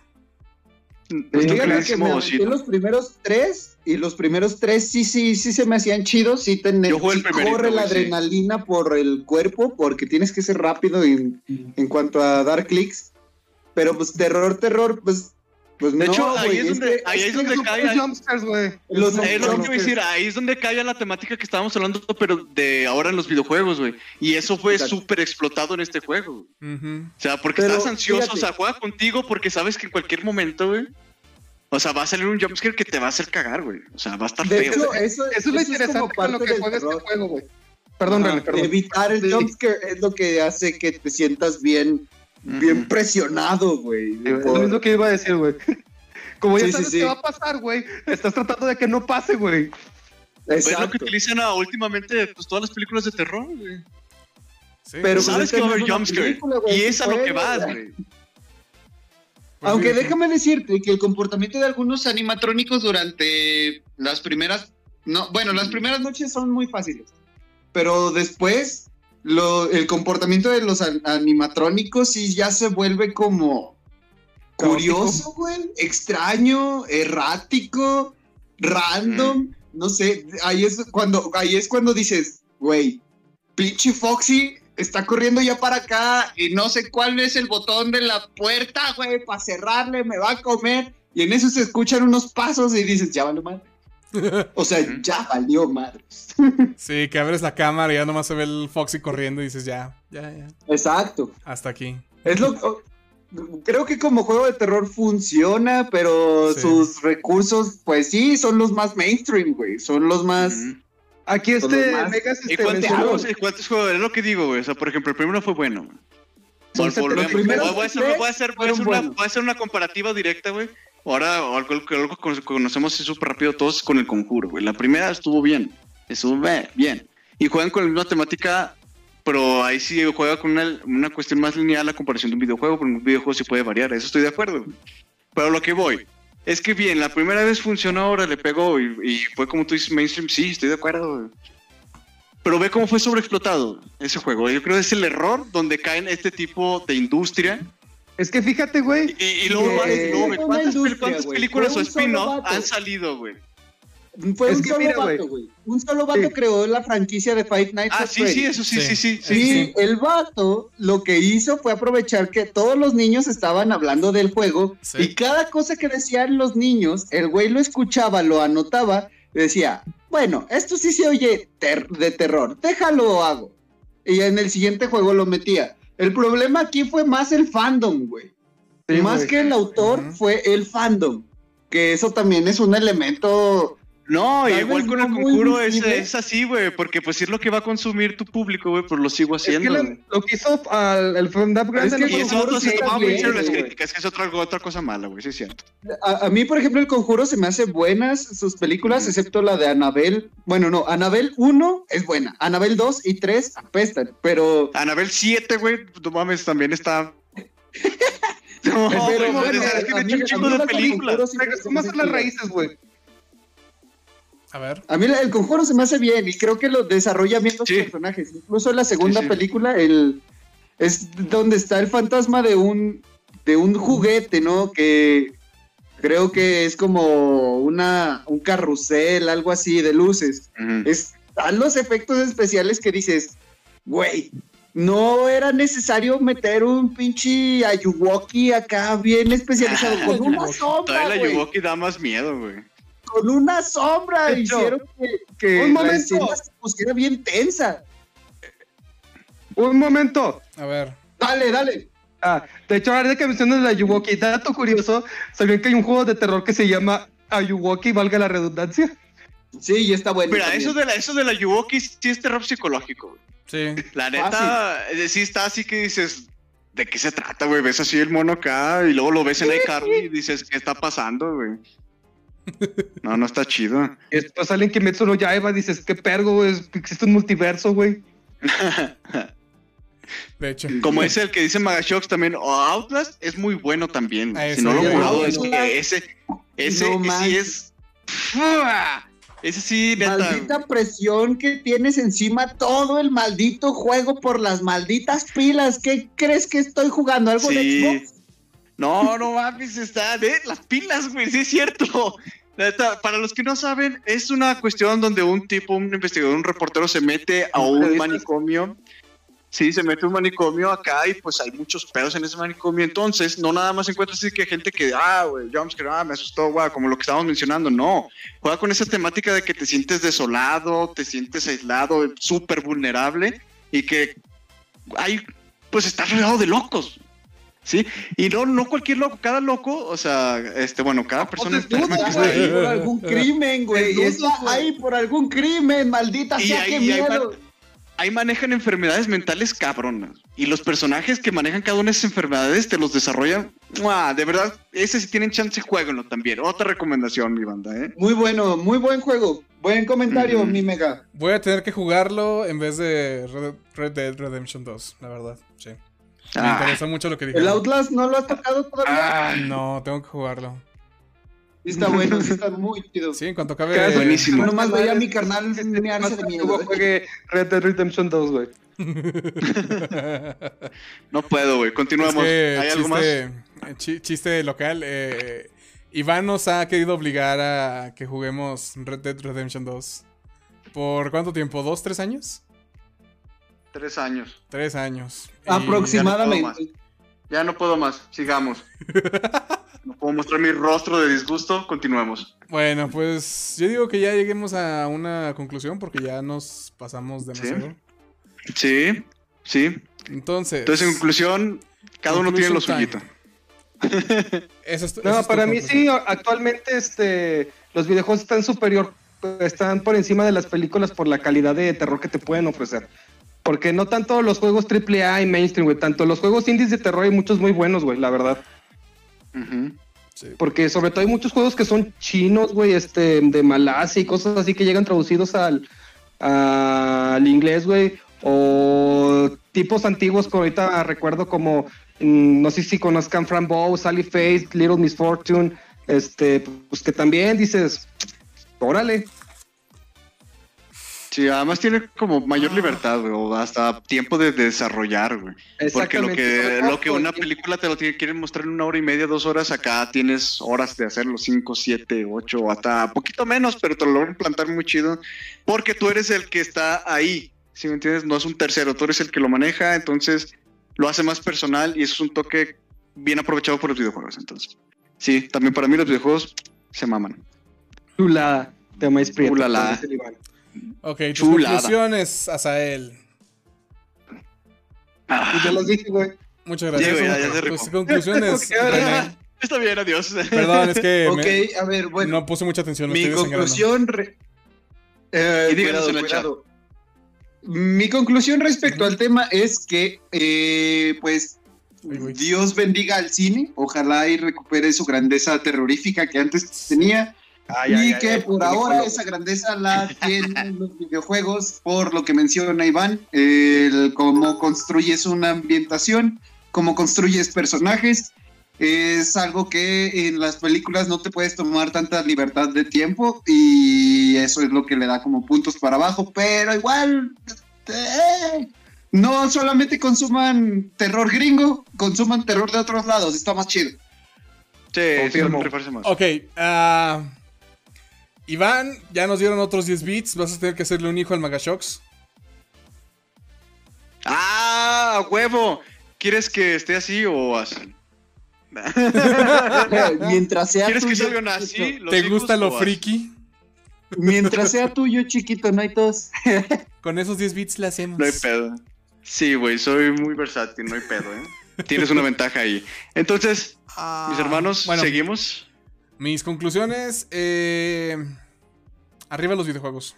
Sí. los primeros tres y los primeros tres sí, sí, sí se me hacían chidos. Sí, te, Yo jugué el sí corre la sí. adrenalina por el cuerpo porque tienes que ser rápido en, en cuanto a dar clics. Pero pues terror, terror, pues, pues De no, hecho, ahí es donde- que- ahí es donde cae- Los jumpscares, güey. Los Eh, lo que decir, ahí es donde cae la temática que estábamos hablando, pero de ahora en los videojuegos, güey. Y eso fue súper explotado en este juego. güey. Ujú. O sea, porque Pero, estás ansioso, fíjate. o sea, juega contigo porque sabes que en cualquier momento, güey. O sea, va a salir un jumpscare que te va a hacer cagar, güey. O sea, va a estar De feo. hecho, eso, Eso es lo interesante con lo que juega este juego, güey. Perdón, René, perdón. Evitar el Sí. jumpscare es lo que hace que te sientas bien, bien presionado, güey. Es lo mismo que iba a decir, güey. Como ya Sí, sabes sí. qué va a pasar, güey, estás tratando de que no pase, güey. Es lo que utilizan últimamente pues, todas las películas de terror, güey. Sí. Pero pues, sabes es que que va a haber jumpscare. Y es es a lo que vas, güey. Pues Aunque sí, sí. déjame decirte que el comportamiento de algunos animatrónicos durante las primeras, no, bueno, las primeras noches son muy fáciles, pero después lo, el comportamiento de los an- animatrónicos sí ya se vuelve como curioso, güey, extraño, errático, random, no sé, ahí es cuando, ahí es cuando dices, güey, pinche Foxy está corriendo ya para acá y no sé cuál es el botón de la puerta, güey, para cerrarle, me va a comer. Y en eso se escuchan unos pasos y dices, ya valió madre. O sea, ya valió madre. Sí, que abres la cámara y ya nomás se ve el Foxy corriendo y dices, ya, ya, ya. Exacto. Hasta aquí. Es lo Creo que como juego de terror funciona, pero Sí. sus recursos, pues sí, son los más mainstream, güey. Son los más. Aquí este más- Megas ¿Y este, cuántos y cuántos juegos? Es lo que digo, güey. O sea, por ejemplo, el primero fue bueno. voy a hacer una comparativa directa, güey. Ahora, algo que conocemos así súper rápido todos con el conjuro, güey. La primera estuvo bien. Estuvo bien. Y juegan con la misma temática, pero ahí sí juega con una, una cuestión más lineal a comparación de un videojuego, porque un videojuego sí puede variar. Eso estoy de acuerdo, güey. Pero lo que voy. Es que bien, la primera vez funcionó, ahora le pegó y, y fue como tú dices, mainstream, sí, estoy de acuerdo, güey. Pero ve cómo fue sobreexplotado ese juego. Yo creo que es el error donde caen este tipo de industria. Es que fíjate, güey. Y, y luego, Que- una ¿cuántas, ¿cuántas películas o spin-off han salido, güey? Fue Es un que solo mira, vato, güey. Un solo vato Sí. creó la franquicia de Five Nights Ah, at sí, sí, eso sí, sí, Sí. sí. sí, Y sí. el vato lo que hizo fue aprovechar que todos los niños estaban hablando del juego Sí. y cada cosa que decían los niños, el güey lo escuchaba, lo anotaba y decía, bueno, esto sí se oye ter- de terror, déjalo hago. Y en el siguiente juego lo metía. El problema aquí fue más el fandom, güey. Sí, más güey. que el autor fue el fandom. Que eso también es un elemento No, Tal igual con el conjuro es, es así, güey, porque pues es lo que va a consumir tu público, güey, pues lo sigo Es que haciendo. le- güey. lo que hizo al el fandom grande que no Y eso se tomaba muy en las críticas, que es otra, otra cosa mala, güey, sí es cierto. A, a mí, por ejemplo, El Conjuro se me hace buenas sus películas, excepto la de Anabel. Bueno, no, Anabel 1 es buena. Anabel 2 y 3 apestan, pero... Anabel 7, güey, no mames, también está... no, pero güey, bueno, es que mí- hecho un mí de películas. Más a las raíces, güey. A ver. A mí El Conjuro se me hace bien y creo que lo desarrolla bien los Sí. personajes. Incluso en la segunda Sí, sí. película, el es donde está el fantasma de un de un juguete, ¿no? Que creo que es como una un carrusel, algo así de luces. Ujú. están los efectos especiales que dices, güey, no era necesario meter un pinche Ayuwoki acá bien especializado con una sombra, Todavía la güey. Yuwoki da más miedo, güey. Con una sombra hecho, hicieron que, que un la momento. escena se pusiera bien tensa. Un momento. A ver. Dale, dale. Ah, de hecho, ahora que mencionas la Ayuwoki, dato curioso, ¿sabían que hay un juego de terror que se llama Ayuwoki, valga la redundancia? Sí, y está bueno. Mira, también. eso de la, eso de la Yuwoki sí es terror psicológico, güey. Sí. La neta, eh, sí está así que dices, ¿de qué se trata, güey? Ves así el mono acá y luego lo ves en iCarly y dices, ¿qué está pasando, güey? No, no está chido. Y después salen Kimetsu no Yaiba, dices, qué pergo, güey, existe un multiverso, güey. De hecho. Como ese el que dice Magashox también, o Outlast es muy bueno también. Ah, si ese no lo he jugado, es que ese, ese No sí es. ¡Fua! Ese sí, neta. Maldita presión que tienes encima todo el maldito juego por las malditas pilas. ¿Qué crees que estoy jugando? ¿Algo de Sí. Xbox? No, no mames, está de las pilas, güey, sí es cierto. Para los que no saben, es una cuestión donde un tipo, un investigador, un reportero se mete a un manicomio. Sí, se mete a un manicomio acá y pues hay muchos pedos en ese manicomio. Entonces, no nada más encuentras así que gente que, ah, güey, jumpscare, ah, me asustó, güey, como lo que estábamos mencionando. No, juega con esa temática de que te sientes desolado, te sientes aislado, súper vulnerable y que hay, pues estás rodeado de locos. Sí, y no, no cualquier loco, cada loco, o sea, este, bueno, cada persona que está güey, ahí. por algún crimen, güey. Ahí por algún crimen, maldita Y sea, ahí- qué y ahí miedo. van- Ahí manejan enfermedades mentales cabronas. Y los personajes que manejan cada una de esas enfermedades te los desarrollan. ¡mua! De verdad, ese si tienen chance, jueguenlo también. Otra recomendación, mi banda, ¿eh? Muy bueno, muy buen juego. Buen comentario, mi mega. Voy a tener que jugarlo en vez de Red, Red Dead Redemption 2, la verdad. Sí. Me Ah, interesa mucho lo que ¿El dijeron. Outlast no lo has tocado todavía? ah, No, tengo que jugarlo. Sí Está bueno, sí está muy chido. Sí, en cuanto acabe. Cada- buenísimo. Nomás veía a mi carnal mearse de miedo. Juegue Red Dead Redemption 2, güey. no puedo, güey. Es Continuamos. que ¿Hay algo más? chiste, chi- chiste local. eh, Iván nos ha querido obligar a que juguemos Red Dead Redemption 2. ¿Por cuánto tiempo? ¿Dos, tres años? Tres años. Tres años. Aproximadamente. Ya no puedo más. Sigamos. no puedo mostrar mi rostro de disgusto. Continuemos. Bueno, pues yo digo que ya lleguemos a una conclusión porque ya nos pasamos demasiado. Sí, sí. Entonces. Entonces, en conclusión, cada uno tiene lo suyito. eso es- No, eso es tu para mí conclusión. sí, actualmente este, los videojuegos están superior, están por encima de las películas por la calidad de terror que te pueden ofrecer. Porque no tanto los juegos AAA y mainstream, güey, tanto los juegos indies de terror hay muchos muy buenos, güey, la verdad. Sí. Porque sobre todo hay muchos juegos que son chinos, güey, este, de Malasia y cosas así que llegan traducidos al, al inglés, güey. O tipos antiguos que ahorita recuerdo como, mm, no sé si conozcan Fran Bow, Sally Face, Little Miss Fortune, este, pues que también dices, órale. Sí, además tiene como mayor libertad, güey, o hasta tiempo de desarrollar, güey. Porque lo que, lo que una película te lo tiene- quieren mostrar en una hora y media, dos horas, acá tienes horas de hacerlo, cinco, siete, ocho, hasta poquito menos, pero te lo logran plantar muy chido. Porque tú eres el que está ahí, si me entiendes? No es un tercero, tú eres el que lo maneja, entonces lo hace más personal y eso es un toque bien aprovechado por los videojuegos, entonces. Sí, también para mí los videojuegos se maman. Chulada. Te amáis Ok, tus Chulada. conclusiones, Azael. Y ya los dije, güey. Muchas gracias. Sí, güey, ya- ya tus conclusiones, René. Está bien, adiós. Perdón, es que Ok, me- a ver, bueno. no puse mucha atención. lo Mi conclusión. re- Eh, Y cuidado, en el chat. cuidado. Mi conclusión respecto al tema es que, eh, pues. Dios bendiga al cine. Ojalá y recupere su grandeza terrorífica que antes tenía. Y que por ahora esa grandeza la tienen los videojuegos, por lo que menciona Iván, el cómo construyes una ambientación, cómo construyes personajes. Es algo que en las películas no te puedes tomar tanta libertad de tiempo y eso es lo que le da como puntos para abajo, pero igual eh, no solamente consuman terror gringo, consuman terror de otros lados, está más chido. Sí, Confirmo. más. Ok, ah, Iván, ya nos dieron otros 10 bits. Vas a tener que hacerle un hijo al Magashox. ¡Ah, huevo! ¿Quieres que esté así o así? Mientras sea ¿Quieres que tuyo, salgan así? ¿Te hijos, gusta lo friki? Mientras sea tuyo, chiquito, no hay tos. Con esos 10 bits le hacemos. No hay pedo. Sí, güey, soy muy versátil, no hay pedo, ¿eh? Tienes una ventaja ahí. Entonces, Ah, mis hermanos, bueno, seguimos. Mis conclusiones. eh, arriba los videojuegos.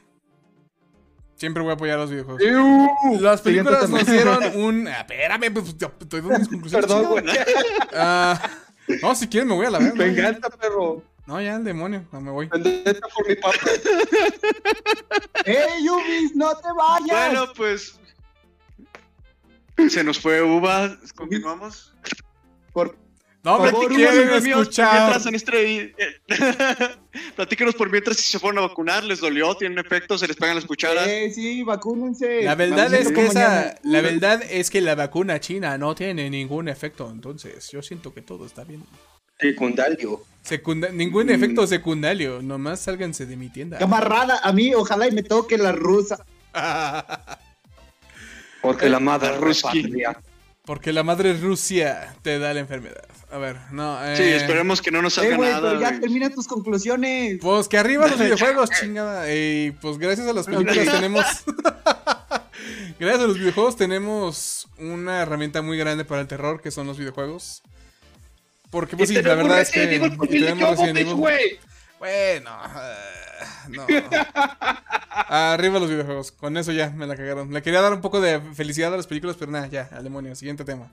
Siempre voy a apoyar a los videojuegos. Las películas nos dieron un. ah, Espérame, pues, ya, estoy dando mis conclusiones. Perdón, güey. Ah, no, si quieren me voy a la verga. Venganza, perro. No, ya el demonio, no me voy. Vendetta por mi papá. ¡Ey, Ubis, no te vayas! Bueno, pues. Se nos fue Uva. Continuamos. Por- No, hombre, favor, ¿qué unos quieren amigos míos, escuchar? Este... Platíquenos por mientras si se fueron a vacunar, les dolió, tienen efectos, se les pegan las cucharas. Eh, sí, vacúnense. La verdad Vamos es que como esa, mañana. la verdad es que la vacuna china no tiene ningún efecto, entonces yo siento que todo está bien. Secundario. Secunda- ningún efecto secundario, nomás sálganse de mi tienda. Camarada, a mí ojalá y me toque la rusa. Porque la madre Ruski. Porque la madre Rusia te da la enfermedad. A ver, no. Eh, Sí, esperemos que no nos salga Eh, güey, nada. pero ya termina tus conclusiones. Pues que arriba los videojuegos, chingada. Y pues gracias a las películas tenemos. gracias a los videojuegos tenemos una herramienta muy grande para el terror, que son los videojuegos. Porque pues sí, la verdad es que. tenemos Resident Evil. Bueno, eh, no. Arriba los videojuegos. Con eso ya me la cagaron. Le quería dar un poco de felicidad a las películas, pero nada, ya, al demonio. Siguiente tema.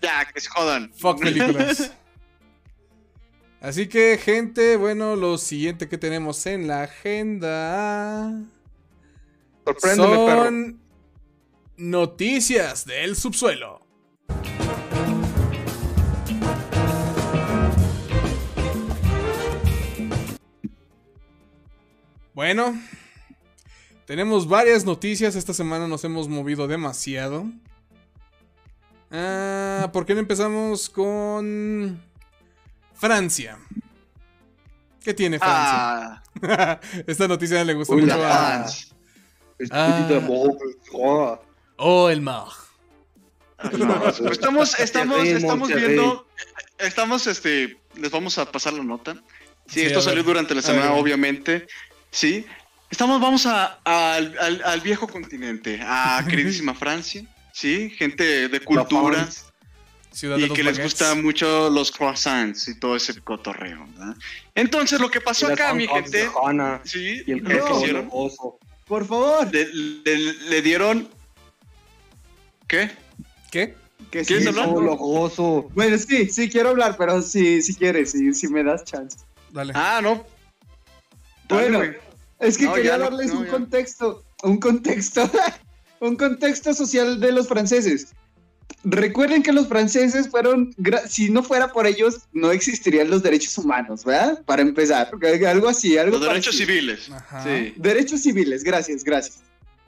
Ya, que se jodan. Fuck películas. Así que, gente, bueno, lo siguiente que tenemos en la agenda Sorpréndeme, perro. son noticias del subsuelo. Bueno, tenemos varias noticias. Esta semana nos hemos movido demasiado. Ah, ¿Por qué no empezamos con Francia? ¿Qué tiene Francia? Ah, Esta noticia le gusta mucho a... Ah. Oh, Oh, el Mar. No, pues estamos, estamos, estamos viendo, estamos, este, les vamos a pasar la nota. Sí, Sí, esto salió durante la semana, obviamente. Sí, estamos, vamos a, a- al, al- al viejo continente, a queridísima Francia. Sí, gente de cultura France. Ciudad y que les baguettes. gustan mucho los croissants y todo ese cotorreo. ¿verdad? Entonces, lo que pasó acá, mi gente, sí, Y el queso hicieron, oso. Por favor. le, le- le dieron, ¿qué? ¿Qué? Que ¿Quieres sí. hablar? Bueno, sí, sí quiero hablar, pero sí, si quieres, sí, si me das chance. Dale. Ah, no. Dale, Bueno. Es que No, quería no, darles no, un ya. contexto, un contexto, un contexto social de los franceses. Recuerden que los franceses fueron, si no fuera por ellos, no existirían los derechos humanos, ¿verdad? Para empezar, algo así, algo Los derechos civiles. Ajá. Sí. Derechos civiles, gracias, gracias.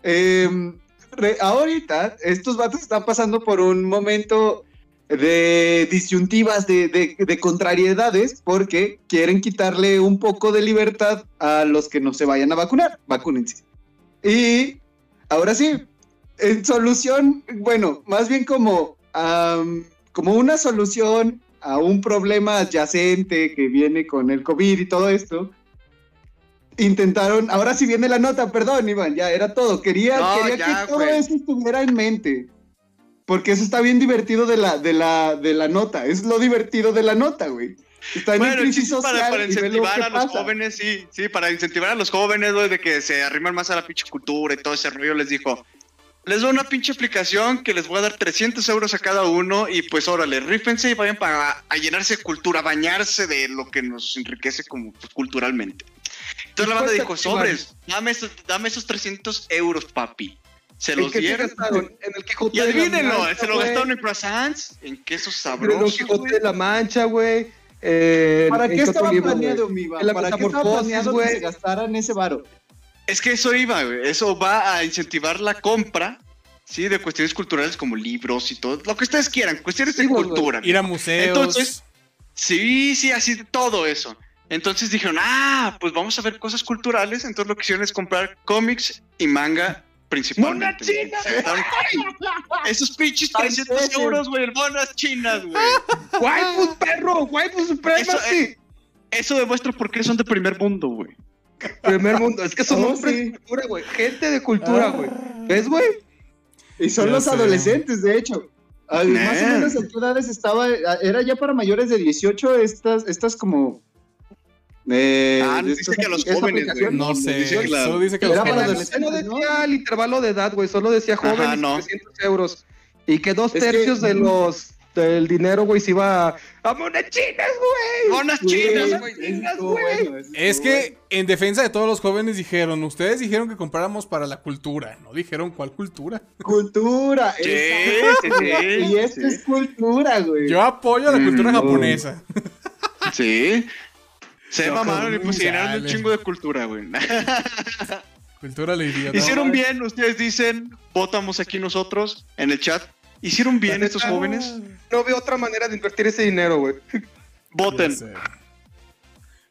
em, re- ahorita estos vatos están pasando por un momento de disyuntivas, de, de- de contrariedades, porque quieren quitarle un poco de libertad a los que no se vayan a vacunar. Vacúnense. Y ahora sí, en solución, bueno, más bien como, am, como una solución a un problema adyacente que viene con el COVID y todo esto. Intentaron, ahora sí viene la nota, perdón, Iván, ya era todo. Quería, No, quería ya, que todo eso estuviera en mente. Porque eso está bien divertido de la, de la, de la nota. Es lo divertido de la nota, güey. Está en Bueno, crisis social para, lo incentivar a los pasa. jóvenes, sí, sí, para incentivar a los jóvenes, güey, de que se arriman más a la pinche cultura y todo ese rollo, les dijo, les doy una pinche aplicación que les voy a dar 300 euros a cada uno y pues órale, rífense y vayan para a llenarse de cultura, a bañarse de lo que nos enriquece como pues, culturalmente. Entonces la banda cuesta, dijo, sobres, dame esos, dame esos 300 euros, papi. Se ¿En los dieron. gastaron? En el Quijote Y de la adivínenlo, Mancha, se lo gastaron en croissants, en quesos En el sabrosos. Quijote de la Mancha, güey. Eh, ¿Para ¿en qué estaba libro, planeado, mi la ¿Para qué estaba planeado que se gastaran ese varo? Es que eso iba, güey. Eso va a incentivar la compra, ¿sí? De cuestiones culturales como libros y todo. Lo que ustedes quieran, cuestiones de cultura. Ir a museos. Entonces, Sí, sí, así de todo eso. Entonces dijeron, ah, pues vamos a ver cosas culturales. Entonces lo que hicieron es comprar cómics y manga principalmente. Se gastaron- Esos pinches Ay, 300 serio. euros, güey, monas chinas, güey. ¡Waifus, perro! ¡Waifus Supremacy! Eso demuestra por qué son de primer mundo, güey. Primer mundo. Es que son Oh, hombres sí. de cultura, güey. Gente de cultura, güey. ¿Ves, güey? Y son Ya los sé. adolescentes, de hecho. Ah. Más o menos en qué edades estaba, era ya para mayores de 18 estas, estas como... eh, Ah, de dice que a los jóvenes, güey. No sé. dice que la- dice que los jóvenes. No decía el intervalo de edad, güey. Solo decía Ajá, jóvenes no. 300 euros. Y que dos Es que- tercios de los del dinero, güey, se iba a, a monas chinas, güey. Monas chinas, güey. bueno, Es que en defensa de todos los jóvenes dijeron, ustedes dijeron que compráramos para la cultura, no dijeron cuál cultura. Cultura. Sí, sí, sí, Y esto sí. es cultura, güey. Yo apoyo a la cultura Mm, no. japonesa. Sí. Se mamaron y pues llenaron un chingo de cultura, güey. Cultura le idiota. Hicieron bien, ustedes dicen, votamos aquí nosotros en el chat. ¿Hicieron bien estos jóvenes? No veo otra manera de invertir ese dinero, güey. Voten.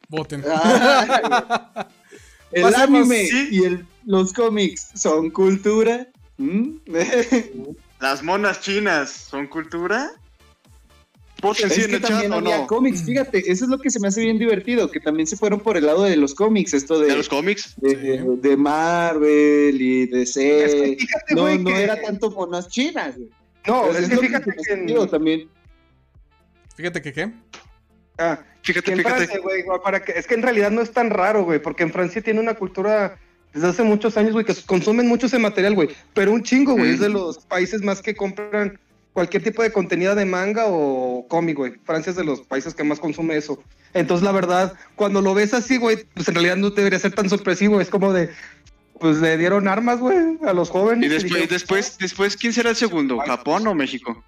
Voten. Ah, el anime sí. y el, los cómics son cultura. ¿Mm? Las monas chinas son cultura. Voten sí es en que el chat también o había no. cómics, fíjate, eso es lo que se me hace bien divertido, que también se fueron por el lado de los cómics, esto de, De los cómics. de, Sí. de Marvel y de Es C. que fíjate, No, güey, no que- era tanto monas chinas, güey. No, es, es que fíjate que en, sentido también. Fíjate que qué. ah, Fíjate, en fíjate. Francia, güey, para que, es que en realidad no es tan raro, güey, porque en Francia tiene una cultura desde hace muchos años, güey, que consumen mucho ese material, güey, pero un chingo, güey, es de los países más que compran cualquier tipo de contenido de manga o cómic, güey. Francia es de los países que más consume eso. Entonces, la verdad, cuando lo ves así, güey, pues en realidad no debería ser tan sorpresivo, es como de, pues le dieron armas, güey, a los jóvenes. Y después, dijeron, después, después, ¿quién será el segundo? ¿Japón o México?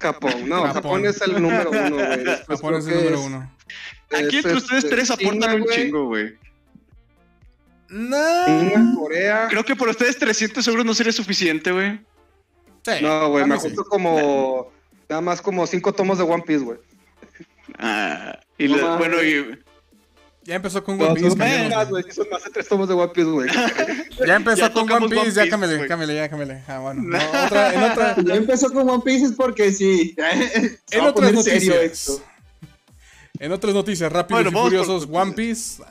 Japón, no, Japón. Japón es el número uno, güey. Después Japón es el número uno. Aquí entre ustedes este, tres aportan China, un chingo, güey. No. China, Corea. Creo que por ustedes 300 euros no sería suficiente, güey. Sí, No, güey, a me mí sí. ajusto como. Nada más como cinco tomos de One Piece, güey. Ah, y No bueno, y Ya empezó con No, One Piece. güey. Son más de tres tomos de One Piece, güey. Ya empezó Ya con One Piece, One ya cámele, cámele, ya cámele. Ah, bueno. No, otra, en otra, Ya empezó con One Piece es porque sí. Se en a otras noticias. esto. En otras noticias, rápidos Bueno, y por noticias. One Piece.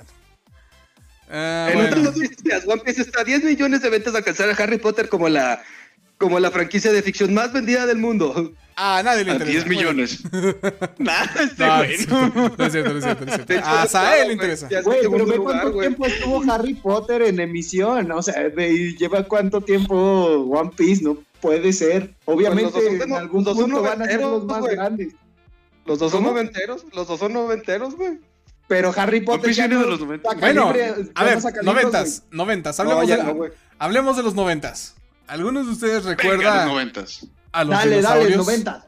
Ah, en bueno. otras noticias, One Piece está a 10 millones de ventas de alcanzar a Harry Potter como la, como la franquicia de ficción más vendida del mundo. Ah, nadie le a interesa. 10 millones. Nah, este No, güey. sí, no. no es cierto, no es cierto, no es De cierto. hecho, Ah, está, a él le interesa. Güey, pero ve lugar, cuánto güey. tiempo estuvo Harry Potter en emisión. O sea, y lleva cuánto tiempo One Piece, no puede ser. Obviamente, Pues los dos son en de- algún los dos son punto van a ser los noventeros, más güey. grandes. Los dos son noventeros, los dos son noventeros, güey. Pero Harry Potter. Piece ya viene de no los 90. saca Bueno, libre- a ver, noventas, noventas. No, Hablemos, de, hablemos de los noventas. ¿Algunos de ustedes Venga, recuerdan los 90s. a los Dale, dale, dinosaurios? 90.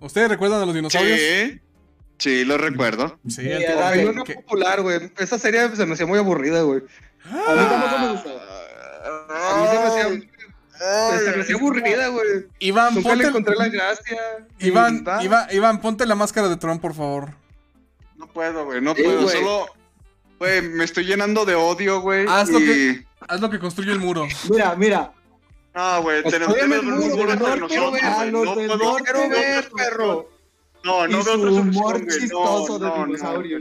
¿Ustedes recuerdan a los dinosaurios? Sí, sí, lo recuerdo. Sí, Sí, el dale. que- popular, güey. Esa serie se me hacía muy aburrida, güey. A mí tampoco me gusta. Se me hacía aburrida, güey. Iván, Nunca le ponte, encontré la gracia. Iván. Iván, Iván, ponte la máscara de Tron, por favor. No puedo, güey, no Sí, puedo. Solo, güey, me estoy llenando de odio, güey. Haz lo y- que- Haz lo que construye el muro. Mira, mira. No, güey, tenemos que óyeme, ver un muro, entre no nosotros, a los No del puedo, norte, no ver, perro. No, no y veo su otra humor chistoso de no, no, dinosaurio.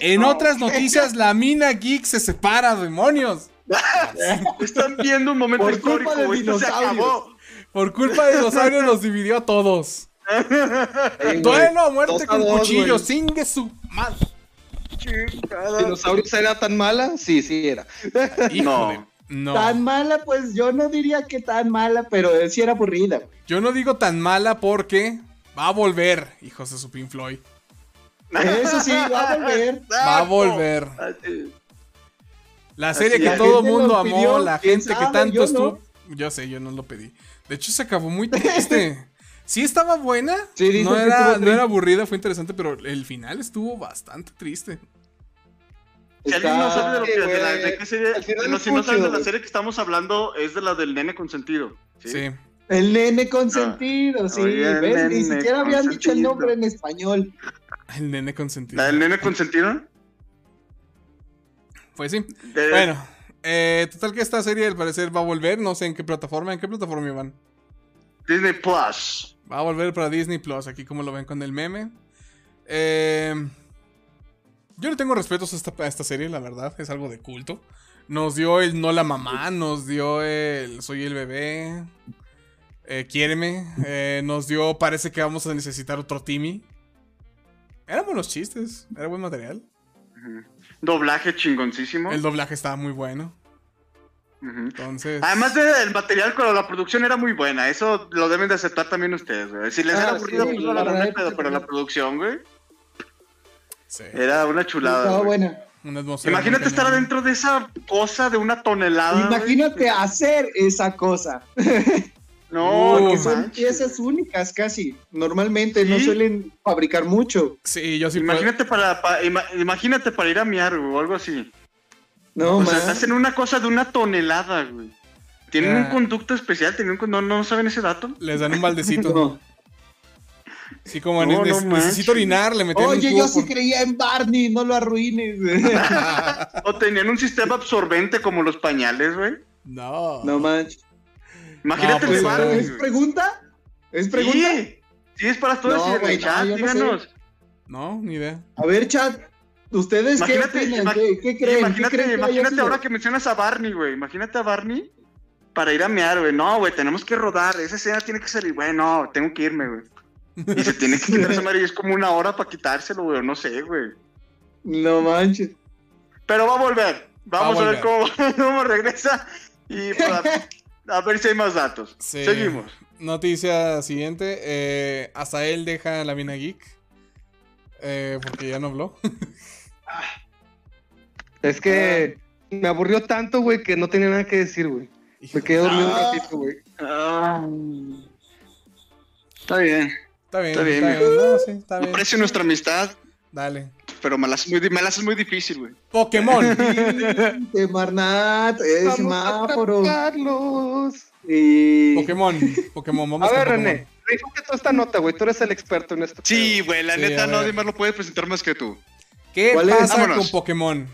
En No. otras noticias, la mina geek se separa, demonios. Están viendo un momento Por histórico, culpa de. Esto se dinosaurios. acabó. Por culpa de dinosaurio nos dividió a todos. Duelo a muerte con dos, cuchillo, güey. singue su madre. ¿Dinosaurios era tan mala? Sí, sí era. Hijo No. Tan mala, pues yo no diría que tan mala, pero sí era aburrida. güey. Yo no digo tan mala porque va a volver, hijos de su Pink Floyd. Eso sí, va a volver. Va a volver. La serie Así que todo mundo amó, pidió, la gente que tanto yo no. estuvo. Yo sé, yo no lo pedí. De hecho, se acabó muy triste. Sí estaba buena, Sí, dicen no, que era, no aburrida, fue interesante, pero el final estuvo bastante triste. Si alguien no sabe de, lo que, de, la, de qué serie, no, si no saben de chido, la serie que estamos hablando, es de la del nene consentido. Sí. Sí. El nene consentido, sí. Oye. Ni siquiera habían dicho el nombre en español. El nene consentido. ¿La del nene consentido? Pues sí. De- Bueno, eh, total que esta serie al parecer va a volver, no sé en qué plataforma, en qué plataforma van. Disney Plus. Va a volver para Disney Plus, aquí como lo ven con el meme. Eh, yo le tengo respetos a esta, a esta serie, la verdad, es algo de culto. Nos dio el No la mamá, nos dio el Soy el bebé, eh, Quiéreme, eh, nos dio Parece que vamos a necesitar otro Timmy. Eran buenos chistes, era buen material. Doblaje chingoncísimo. El doblaje estaba muy bueno, Entonces... Además del material, pero la producción era muy buena. Eso lo deben de aceptar también ustedes, güey. Si les Ah, era sí, aburrido, güey, pues la no la verdad pero, sí. pero la producción, güey, sí, era una chulada. Estaba güey. buena. una Imagínate estar adentro de esa cosa de una tonelada. güey. Imagínate hacer esa cosa. No, no Porque son manches. piezas únicas casi. Normalmente no Sí. suelen fabricar mucho. Sí, yo sí... Imagínate para, pa- ima- imagínate para ir a miar, o algo así. No, o sea, man. hacen una cosa de una tonelada, güey. Tienen Ya. un conducto especial, tienen un no, no saben ese dato. Les dan un baldecito. No. Sí, como No, ne- no ne- manches. necesito orinar, le metían Oye, un yo sí por- creía en Barney, no lo arruines. O tenían un sistema absorbente como los pañales, güey. No. no manches. Imagínate No, pues, el Barney, ¿Es güey. pregunta? ¿Es pregunta? Sí, sí, es para todos No, en güey, chat, no sé. díganos. No, ni idea. A ver, chat. ¿Ustedes qué Imagínate, opinan? ¿Qué, qué creen? imagínate, ¿Qué creen que imagínate ahora que mencionas a Barney, güey. Imagínate a Barney para ir a mear, güey. No, güey, tenemos que rodar. Esa escena tiene que salir. Güey, no, tengo que irme, güey. Y se tiene que quitar esa madre y es como una hora para quitárselo, güey. No sé, güey. No manches. Pero va a volver. Vamos Va a a, ver cómo, cómo regresa y para- a ver si hay más datos. Sí. Seguimos. Noticia siguiente. eh, hasta él deja la mina geek. eh, porque ya no habló. Es que me aburrió tanto, güey, que no tenía nada que decir, güey. Me quedé dormido un ratito, güey. Está bien. Está bien, Está bien, está bien. No, sí, está bien. Aprecio nuestra amistad, Dale. pero me la haces muy, me la haces muy difícil, güey. Pokémon. De Marnat, es semáforo. tratarlos. Y... Pokémon. Pokémon. Vamos A ver, Pokémon. René, rífate toda esta nota, güey. Tú eres el experto en esto. Sí, güey, la Sí, neta nadie más lo puede presentar más que tú. ¿Qué ¿Cuál es? pasa Vámonos. con Pokémon?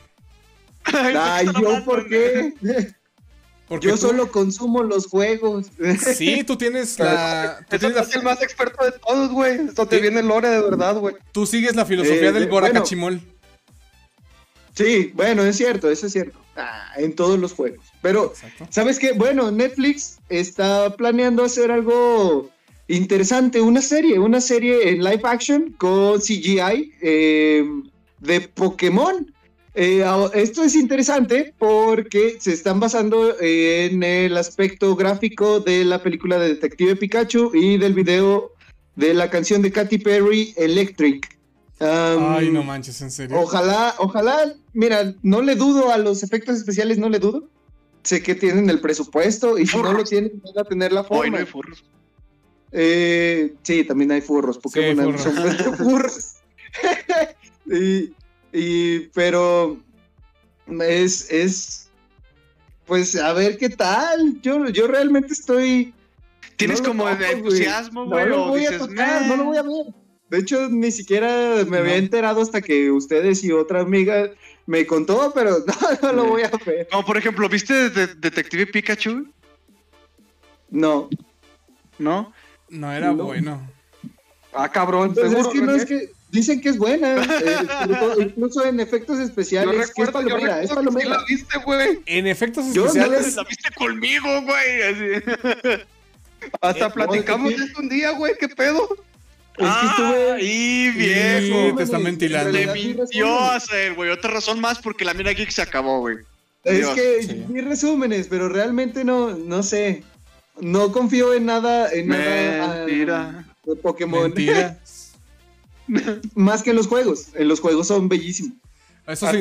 Ay, ¿yo por qué? Porque Yo tú- solo consumo los juegos. Sí, tú tienes la. Tú, tienes es la- el más experto de todos, güey. Esto te Sí. viene Lore de verdad, güey. tú sigues la filosofía Eh, del de- Gorakachimol. Sí, bueno, es cierto, eso es cierto. Ah, en todos los juegos. Pero, Exacto. ¿sabes qué? Bueno, Netflix está planeando hacer algo interesante, una serie, una serie en live action con CGI eh, de Pokémon. Eh, esto es interesante porque se están basando en el aspecto gráfico de la película de Detective Pikachu y del video de la canción de Katy Perry, Electric. Um, Ay, no manches, en serio. Ojalá, ojalá, mira, no le dudo a los efectos especiales, no le dudo. Sé que tienen el presupuesto y si no lo tienen, van a tener la Hoy forma. no hay furros. Eh, sí, también hay furros, Pokémon hay hay son furros. y, y- pero es, es, pues a ver qué tal. Yo, yo realmente estoy. Tienes no lo como toco, güey. entusiasmo, No güey. lo o voy a tocar, no lo voy a ver. De hecho, ni siquiera me había No. enterado hasta que ustedes y otra amiga me contó, pero no, no lo voy a ver. Como por ejemplo, ¿viste de- Detective Pikachu? No. ¿No? No era No. bueno. Ah, cabrón, Pues seguro. es que no es que. Dicen que es buena, eh, incluso, en efectos Yo especiales, que es recuerdo, yo palomera, es que sí palomera. la viste, güey. En efectos Yo no especiales. La viste conmigo, güey. Hasta Eh, platicamos no, de esto un día, güey. ¿Qué pedo? Es que estuve- Ah, y viejo. te está En ventilando. Le mintió a hacer, güey. Otra razón más porque la Mira Geek se acabó, güey. Es Dios, que sí. vi resúmenes, pero realmente no, no sé. No confío en nada, en nada ah, Mentira. de Pokémon. Mentira. Más que en los juegos. En los juegos son bellísimos. Eso que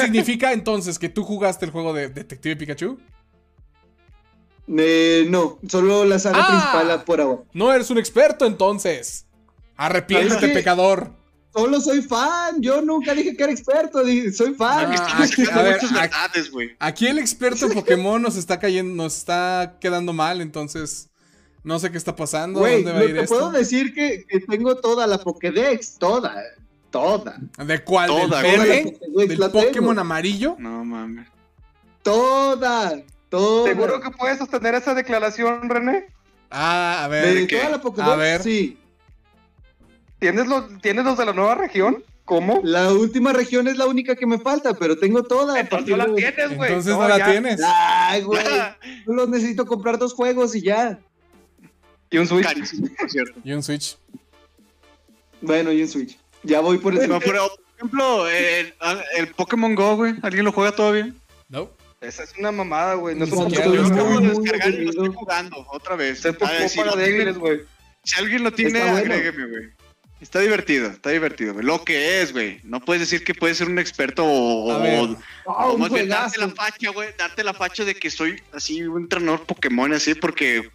significa, eso entonces que tú jugaste el juego de Detective Pikachu. Eh, no, solo la saga Ah. principal por ahora. No eres un experto entonces. Arrepiéntete, Es que- pecador. Solo soy fan. Yo nunca dije que era experto. dije, soy fan. Ah, aquí- a ver, aquí- verdades, güey. Aquí el experto Pokémon nos está cayendo, nos está quedando mal, entonces no sé qué está pasando, Güey, dónde va a ir te esto. puedo decir que, que tengo toda la Pokédex. Toda. Toda. ¿De cuál? Toda, ¿Del. Pokémon amarillo? No mames. Toda. Toda. ¿Seguro que puedes sostener esa declaración, René? Ah, a De ver. qué? toda la Pokédex, A ver. sí. ¿Tienes los, ¿Tienes los de la nueva región? ¿Cómo? La última región es la única que me falta, pero tengo toda. Entonces no la de- tienes, güey. Entonces no, la ya. tienes. Ay, güey. Solo necesito comprar dos juegos y ya. Y un Switch. Carísimo, por cierto. Y un Switch. Bueno, y en Switch. Ya voy por el No, pero, por ejemplo, el, el Pokémon Go, güey. ¿Alguien lo juega todavía? No. Esa es una mamada, güey. No un siquiera juego lo Acabo de descargar y lo estoy jugando otra vez. Es A ver, si, para débiles, güey. si alguien lo tiene, Está bueno. agrégueme, güey. Está divertido, está divertido, güey. Lo que es, güey. No puedes decir que puedes ser un experto o, A ver. o- Ah, o un más bien darte la facha, güey. Darte la facha de que soy así un entrenador Pokémon, así, porque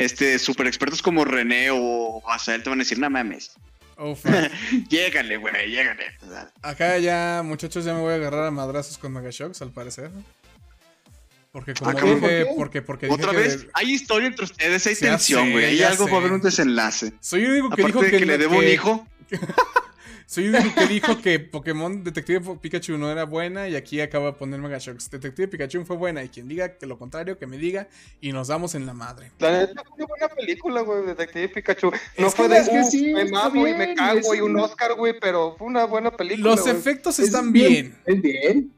este super expertos como René o Azael te van a decir, no mames. Uf. Llégale, güey, llégale. Acá ya, muchachos, ya me voy a agarrar a madrazos con Mega Shocks, al parecer. Porque como Ah, dije, porque, porque dije Otra que vez, hay historia entre ustedes, hay tensión, güey. Hay algo sé. va a haber un desenlace. soy el único que Aparte dijo de que, que, le debo un hijo. Soy el único que dijo que Pokémon Detective Pikachu no era buena y aquí acaba de poner Mega Shocks. Detective Pikachu fue buena y quien diga que lo contrario, que me diga y nos damos en la madre. La neta fue una buena película, güey, Detective Pikachu. No Es fue que- de es que "Uh, sí, me mamo y me cago y un un- Oscar, güey, pero fue una buena película. Los efectos Es están bien. Es bien.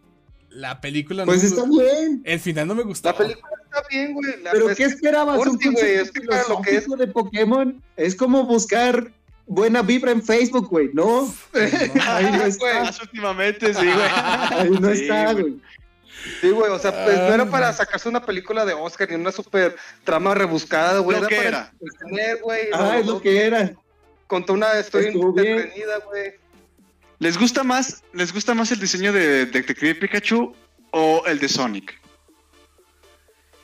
La película Pues no. está bien. El final no me gustó. La película está bien, güey. Pero pues, ¿qué esperabas? Un güey, concepto es que para lo que es- de Pokémon es como buscar buena vibra en Facebook, güey. No, ahí no güey. está. Más últimamente, sí, güey. Ahí no Sí, está, güey. Sí, güey, o sea, pues no Ah. era para sacarse una película de Oscar ni una super trama rebuscada, güey. Lo que para era. entretener, güey. Ah, es no- lo que era. Contó una historia entretenida, güey. ¿Les gusta más, les gusta más el diseño de Detective Pikachu o el de Sonic?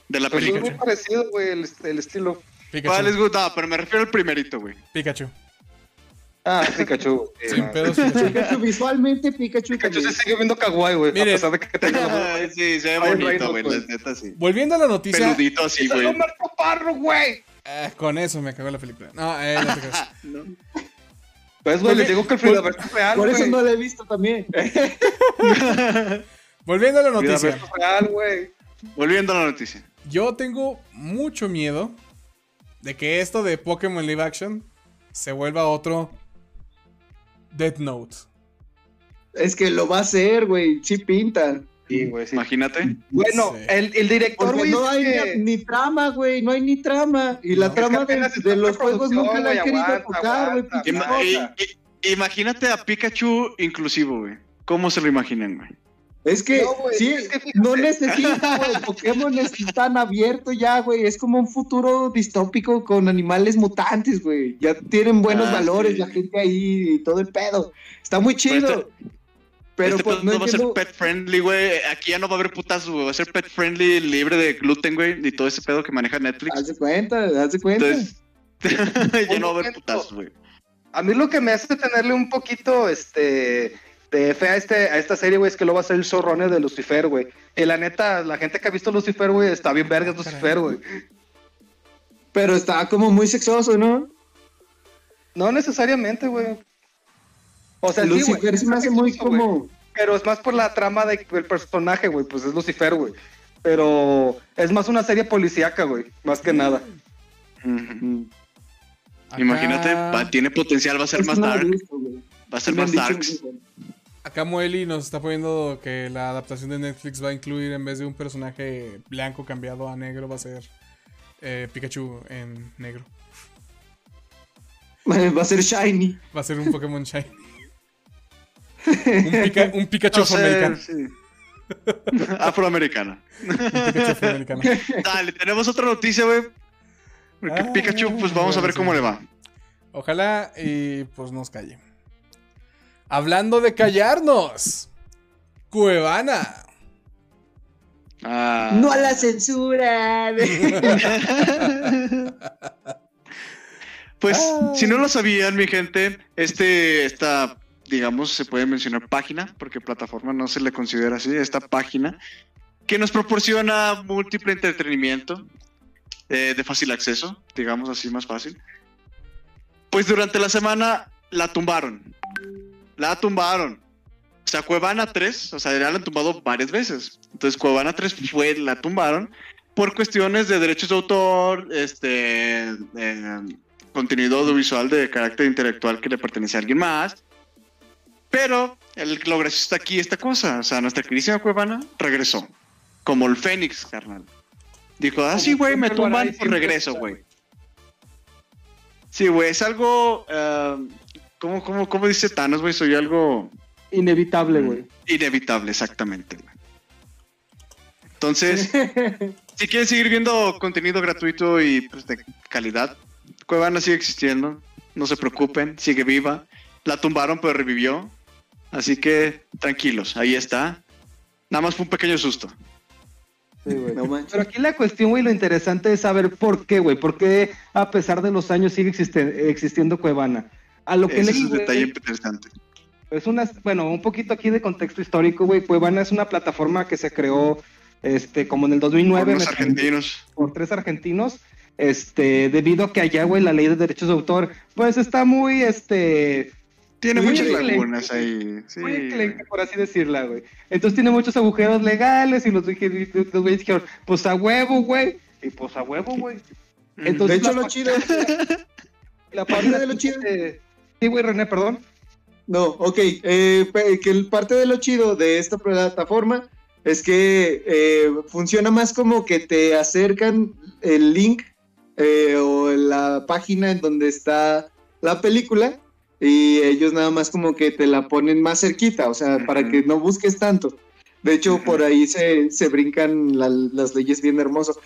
De la Pues es película. muy parecido, güey, el, el estilo. ¿Cuál les Pikachu. gusta? Pero me refiero al primerito, güey. Pikachu. Ah, Pikachu. eh, Sin pedos, Pikachu. Visualmente Pikachu, Pikachu se sigue viendo kawaii, güey. A Mire. pesar de que tenga la sí, se ve bonito, güey. La neta, sí. Volviendo a la noticia. Peludito así, ¡Ese güey. es Marco Parro, güey! eh, con eso me cagó la película. No, eh, no te creas. No. Pues, güey, les digo que el Fridaberto es real, Por eso no la he visto también. Volviendo a la noticia. Es real, güey. Volviendo a la noticia. Yo tengo mucho miedo de que esto de Pokémon Live Action se vuelva otro Death Note. Es que lo va a hacer, güey. Sí pinta. Sí, güey, sí. Imagínate. Bueno, Sí. el, el director, Porque güey, no hay que- ni, ni trama, güey. No hay ni trama. Y la No. trama Es que de, los juegos nunca la han querido aguanta, tocar, güey. Ima- imagínate a Pikachu inclusivo, güey. ¿Cómo se lo imaginan, güey? Es que, No, sí, es que no necesita, güey. Pokémon es tan abierto ya, güey. Es como un futuro distópico con animales mutantes, güey. Ya tienen buenos Ah, valores, sí. la gente ahí y todo el pedo. Está muy chido. Pero este pues pedo no va a ser pet friendly, güey. Aquí ya no va a haber putazos, güey. Va a ser pet friendly, libre de gluten, güey. Y todo ese pedo que maneja Netflix. Haz de cuenta, haz de cuenta. Entonces, ya no va a haber putazos, güey. A mí lo que me hace tenerle un poquito, este, de fe a, este, a esta serie, güey, es que lo va a ser el showrunner de Lucifer, güey. Y la neta, la gente que ha visto Lucifer, güey, está bien vergas Lucifer, güey. Pero está como muy sexoso, ¿no? No necesariamente, güey. O sea, sí, Lucifer se me hace muy sexoso, como... Pero es más por la trama de- del personaje, güey, pues es Lucifer, güey. Pero es más una serie policíaca, güey, más que nada. Ujú. Acá- Imagínate, va- tiene potencial, va a ser Es más dark, va a ser Me más que- Acá Moeli nos está poniendo que la adaptación de Netflix va a incluir en vez de un personaje blanco cambiado a negro va a ser eh, Pikachu en negro. Va a ser shiny. Va a ser un Pokémon Shiny. un, Pika- un Pikachu afroamericano. sí. Afroamericana. Un Pikachu afroamericano. Dale, tenemos otra noticia, güey. Porque Ah, Pikachu, pues vamos a ver cómo sí. le va. Ojalá y pues nos calle. Hablando de callarnos. Cuevana. Ah. No a la censura. Pues, Ah. si no lo sabían, mi gente, este, esta, digamos, se puede mencionar página, porque plataforma no se le considera así, esta página, que nos proporciona múltiple entretenimiento eh, de fácil acceso, digamos así más fácil. Pues durante la semana la tumbaron. La tumbaron. O sea, Cuevana 3, o sea, ya la han tumbado varias veces. Entonces, Cuevana 3 fue, la tumbaron por cuestiones de derechos de autor, este, eh, contenido audiovisual de carácter intelectual que le pertenece a alguien más. Pero el, lo gracioso está aquí esta cosa. O sea, nuestra queridísima Cuevana regresó. Como el Fénix, carnal. Dijo, ah, sí, güey, me tumban, y pues regreso, güey. Sí, güey, es algo... eh, ¿cómo, cómo, cómo dice Thanos, güey? Soy algo Inevitable, güey. inevitable, exactamente. güey. Entonces, si quieren seguir viendo contenido gratuito y pues, de calidad, Cuevana sigue existiendo. No se preocupen, sigue viva. La tumbaron, pero revivió. Así que tranquilos, ahí está. Nada más fue un pequeño susto. Sí, güey. No. Pero aquí la cuestión, güey, lo interesante es saber por qué, güey. ¿Por qué a pesar de los años sigue existe- existiendo Cuevana? A lo que Ese es un detalle interesante. es una, bueno, un poquito aquí de contexto histórico, güey. Cuevana es una plataforma que se creó, este, como en el 2009 Por los argentinos. por tres argentinos, este, debido a que allá, güey, la ley de derechos de autor, pues está muy, este, Tiene Muy muchas lagunas ahí. Sí, muy enclenque, por así decirla, güey. Entonces tiene muchos agujeros legales y los dije- los güeyes dijeron, pues a huevo, güey. Y pues a huevo, güey. Entonces, De hecho, lo chido. La parte de lo chido. Sí, güey, René, perdón. No, ok. eh, que el parte de lo chido de esta plataforma es que eh, funciona más como que te acercan el link eh, o la página en donde está la película y ellos nada más como que te la ponen más cerquita, o sea, para que no busques tanto. De hecho, por ahí se, se brincan la- las leyes bien hermoso.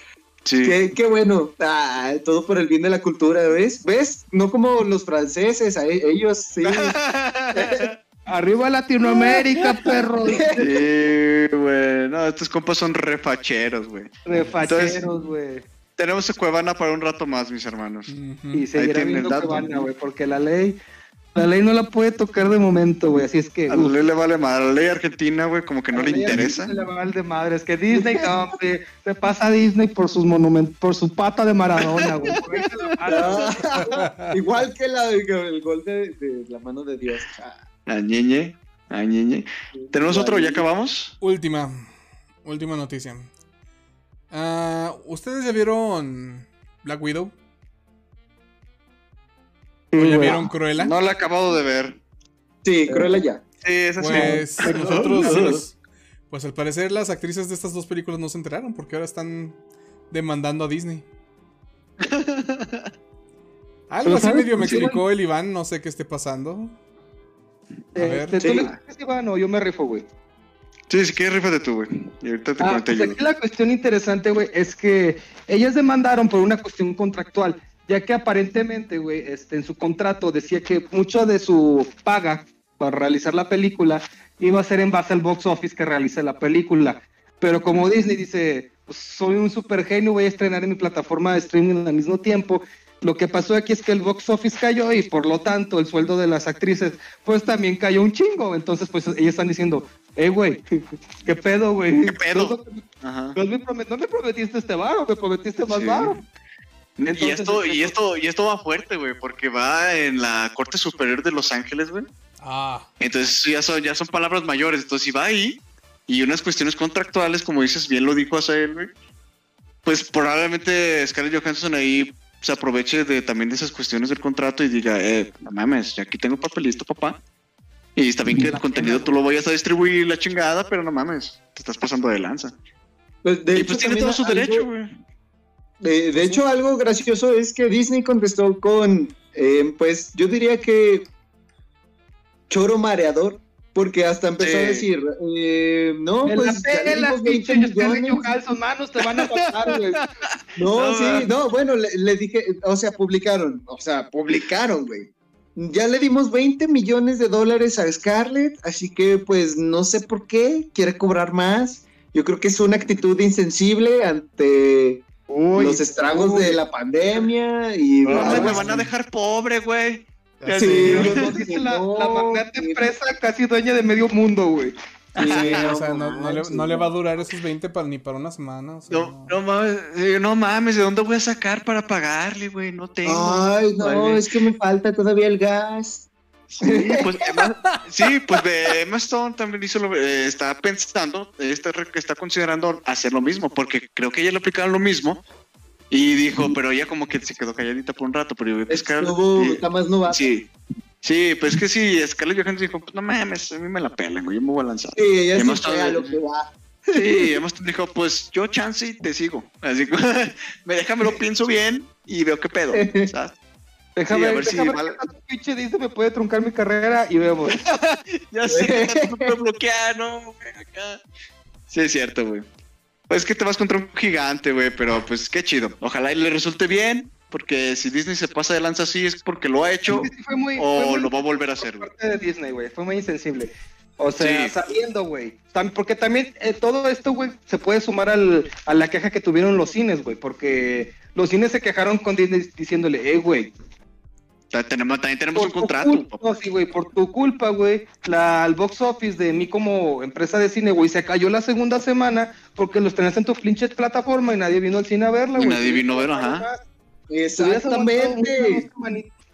Sí. Qué, qué bueno. Ah, todo por el bien de la cultura, ¿ves? ¿Ves? No como los franceses, a e- ellos sí. Arriba Latinoamérica, perro. Sí, güey. No, estos compas son refacheros, güey. Refacheros, güey. Tenemos a Cuevana para un rato más, mis hermanos. Ujú. Y seguirá viendo dato. Cuevana, güey, porque la ley, la ley no la puede tocar de momento, güey. Así es que. A la ley le vale. A la ley argentina, güey, como que no la le interesa. Se le va el de madre. Es que Disney, no, hombre, se pasa a Disney por sus monumentos, por su pata de Maradona, güey. Igual que la, el gol de, de la mano de Dios. A ñeñe. A ñeñe. ¿Tenemos otro? ¿Ya acabamos? Última. Última noticia. Ah, ¿Ustedes ya vieron Black Widow? ¿O ya güey. vieron Cruella? No la he acabado de ver. Sí, Cruella ya. Sí, esa sí. Pues nosotros, pues al parecer las actrices de estas dos películas no se enteraron porque ahora están demandando a Disney. Algo así ¿sabes medio me explicó el Iván, no sé qué esté pasando. A ver. Este, ¿tú sí. Iván, o yo me rifo, güey? Sí, si quieres, rífate tú, güey. Y ahorita te Ah, cuento pues yo. aquí la cuestión interesante, güey, es que ellas demandaron por una cuestión contractual, ya que aparentemente, güey, este, en su contrato decía que mucho de su paga para realizar la película iba a ser en base al box office que realiza la película. Pero como Disney dice, pues soy un super genio, voy a estrenar en mi plataforma de streaming al mismo tiempo, Lo que pasó aquí es que el box office cayó y por lo tanto el sueldo de las actrices pues también cayó un chingo. Entonces pues ellas están diciendo, eh, güey, ¿qué pedo, güey? ¿Qué pedo? No, Ajá. no me, promet- no me prometiste este varo, me prometiste más Sí. varo. Y esto, y esto, y esto va fuerte, güey, porque va en la Corte Superior de Los Ángeles, güey. Ah, Entonces ya son, ya son palabras mayores. Entonces, si va ahí y unas cuestiones contractuales, como dices, bien lo dijo Azael, güey, pues probablemente Scarlett Johansson ahí se aproveche de también de esas cuestiones del contrato y diga, eh, no mames, ya aquí tengo papelito, papá. Y está bien que el contenido tú lo vayas a distribuir la chingada, pero no mames, te estás pasando de lanza. Pues, de y hecho, pues tiene todo su algo- derecho, güey. De, de hecho, algo gracioso es que Disney contestó con, eh, pues yo diría que choro mareador, porque hasta empezó a decir, eh, no, Me pues la ya pela, dimos 20 pinche Scarlett millones. Johansson, manos, te van a matar, güey. No, No, sí, no, bueno, le, le dije, o sea, publicaron, o sea, publicaron, güey. Ya le dimos 20 millones de dólares a Scarlett, así que pues no sé por qué quiere cobrar más. Yo creo que es una actitud insensible ante Uy, los estragos de la pandemia y No, me así. van a dejar pobre, güey. Sí, no, la, no, la magnate sí. empresa casi dueña de medio mundo, güey. Sí, o sea, no, no le, manches, no le va a durar esos 20 para, ni para una semana. o sea, No, no mames, eh, no mames, ¿de dónde voy a sacar para pagarle, güey? No tengo. Ay, no, Vale. es que me falta todavía el gas. Sí, pues sí, pues de Emma Stone también hizo lo, eh, está pensando, está, considerando hacer lo mismo, porque creo que ella le aplicaron lo mismo y dijo, pero ella como que se quedó calladita por un rato, pero yo, Estuvo, más novato. Sí, sí, pues es que sí, Scarlett Johansson dijo, pues no mames, a mí me la pelan, yo me voy a lanzar. ella sí Hemos fue estado- a lo que va. Sí, Emma Stone dijo, pues yo chance y te sigo, así que me déjame lo pienso bien y veo qué pedo, ¿sabes? Déjame, Sí, ver si déjame tanto pinche dice me puede truncar mi carrera y vemos. Ya sé no puedo bloquear, ¿no? güey, acá. Sí, es cierto, güey. Pues que te vas contra un gigante, güey, pero pues qué chido. Ojalá y le resulte bien, porque si Disney se pasa de lanza así es porque lo ha hecho Sí, fue muy, fue o muy lo va a volver a hacer, por parte de Disney, güey. Fue muy insensible. O sea, Sí. sabiendo, güey. Porque también eh, todo esto, güey, se puede sumar al, a la queja que tuvieron los cines, güey. Porque los cines se quejaron con Disney diciéndole, eh, güey. Tenemos, también tenemos un tu contrato. culpa- no, sí, güey, por tu culpa, güey. La, el box office de mí como empresa de cine, güey, se cayó la segunda semana porque los tenías en tu pinche plataforma y nadie vino al cine a verla, güey. nadie vino a ver, ajá. Exactamente.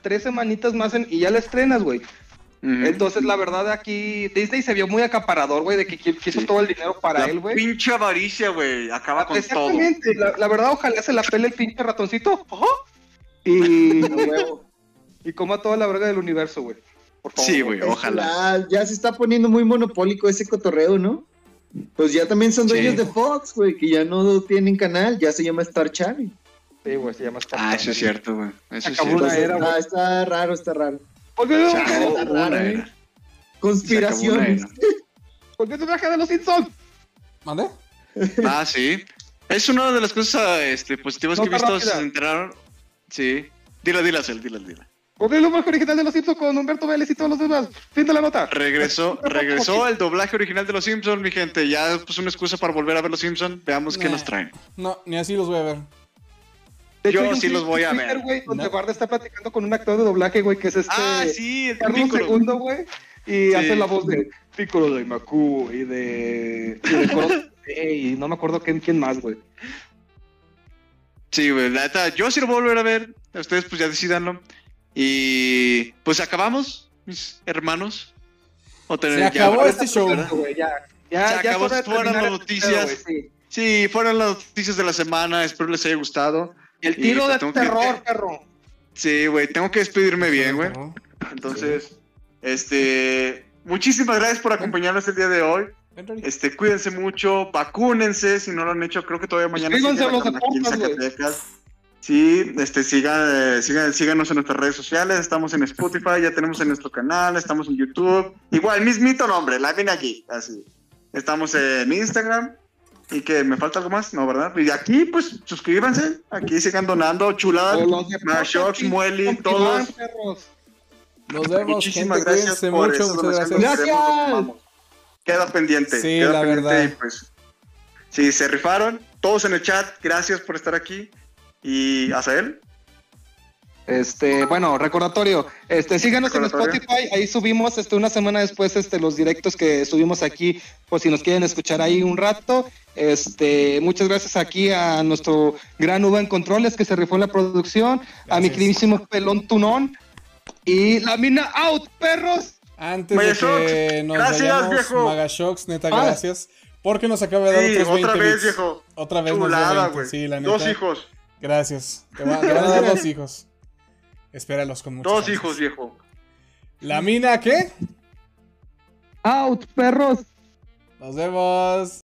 tres semanitas más en- y ya la estrenas, güey. Entonces, la verdad, aquí Disney se vio muy acaparador, güey, de que qui- quiso todo el dinero para La él, güey. pinche avaricia, güey, acaba con todo. Exactamente, la, la verdad, ojalá se la pele el pinche ratoncito. Ajá. Y. y coma toda la verga del universo, güey. Por favor. Sí, güey, ojalá. Ya, ya se está poniendo muy monopólico ese cotorreo, ¿no? Pues ya también son Sí. dueños de Fox, güey, que ya no tienen canal, ya se llama Star Channel. Sí, güey, se llama Star Ah, eso Channel. es cierto, güey. Eso es cierto. una era, güey. Ah, está raro, está raro. Se acabó una Conspiraciones. era. volviendo al viaje de los Simpsons. ¿Mande? Ah, sí. Es una de las cosas este, positivas que he visto. rápida. Se enteraron. Sí. Dila, dila, Cel, dila, dila. Volviendo al viaje original de los Simpsons con Humberto Vélez y todos los demás. Fin de la nota. Regresó, regresó el doblaje original de Los Simpsons, mi gente. Ya pues una excusa para volver a ver Los Simpsons. Veamos qué nos traen. No, ni así los voy a ver. De hecho, Yo un sí los voy a Twitter, ver. güey, donde No. Barda está platicando con un actor de doblaje, güey, que es este. Ah, sí, el Piccolo. II, güey. Y Sí. hace la voz de Piccolo de Maku y de. Y de Coro- y no me acuerdo quién, quién más, güey. Sí, güey, la neta, yo sí lo voy a volver a ver. Ustedes pues ya decidanlo. Y pues acabamos, mis hermanos. O tener- Se acabó este show. ¿verdad? Güey, ya. Ya, Se ya acabó, fueron terminar las este noticias. pedo, sí. Sí, fueron las noticias de la semana. Espero les haya gustado. El Y, tiro pues, de que- terror, perro. Sí, güey, tengo que despedirme bien, güey. Entonces, este, muchísimas gracias por acompañarnos el día de hoy. Este, cuídense mucho, vacúnense si no lo han hecho. Creo que todavía mañana a los aquí en. Zacatecas. Sí, este, sigan, eh, síganos en nuestras redes sociales. Estamos en Spotify, ya tenemos en nuestro canal, estamos en YouTube. Igual, mismito nombre, la viene aquí, así. Estamos en Instagram. ¿Y que me falta algo más? No, ¿verdad? Y aquí, pues, suscríbanse. Aquí sigan donando. Chulada, O los deportes, Mashox, ching- Mueli, todos. Nos vemos, Muchísimas gente. gracias por mucho. Muchas gracias. Queda pendiente. Sí, queda la pendiente verdad. y pues. Sí, se rifaron. Todos en el chat, gracias por estar aquí. Y Azael, Este, bueno, recordatorio, este, síganos en. Spotify, ahí subimos este una semana después este los directos que subimos aquí, por si nos quieren escuchar ahí un rato. Este, muchas gracias aquí a nuestro gran Uva en Controles que se rifó en la producción, a mi queridísimo Pelón Tunón y la mina out, perros. Antes de que Shocks, nos gracias, vayamos, viejo. Magashocks, neta, Ah. gracias. Porque nos acaba de dar Sí, otros 20 otra vez, bits. viejo. Otra vez nos dio Chulada, 20, güey. Sí, la Dos hijos. Gracias. Te va, te van a dar dos hijos. Espéralos con mucho Dos ansias. hijos, viejo. ¿La mina qué? Out, perros. Nos vemos.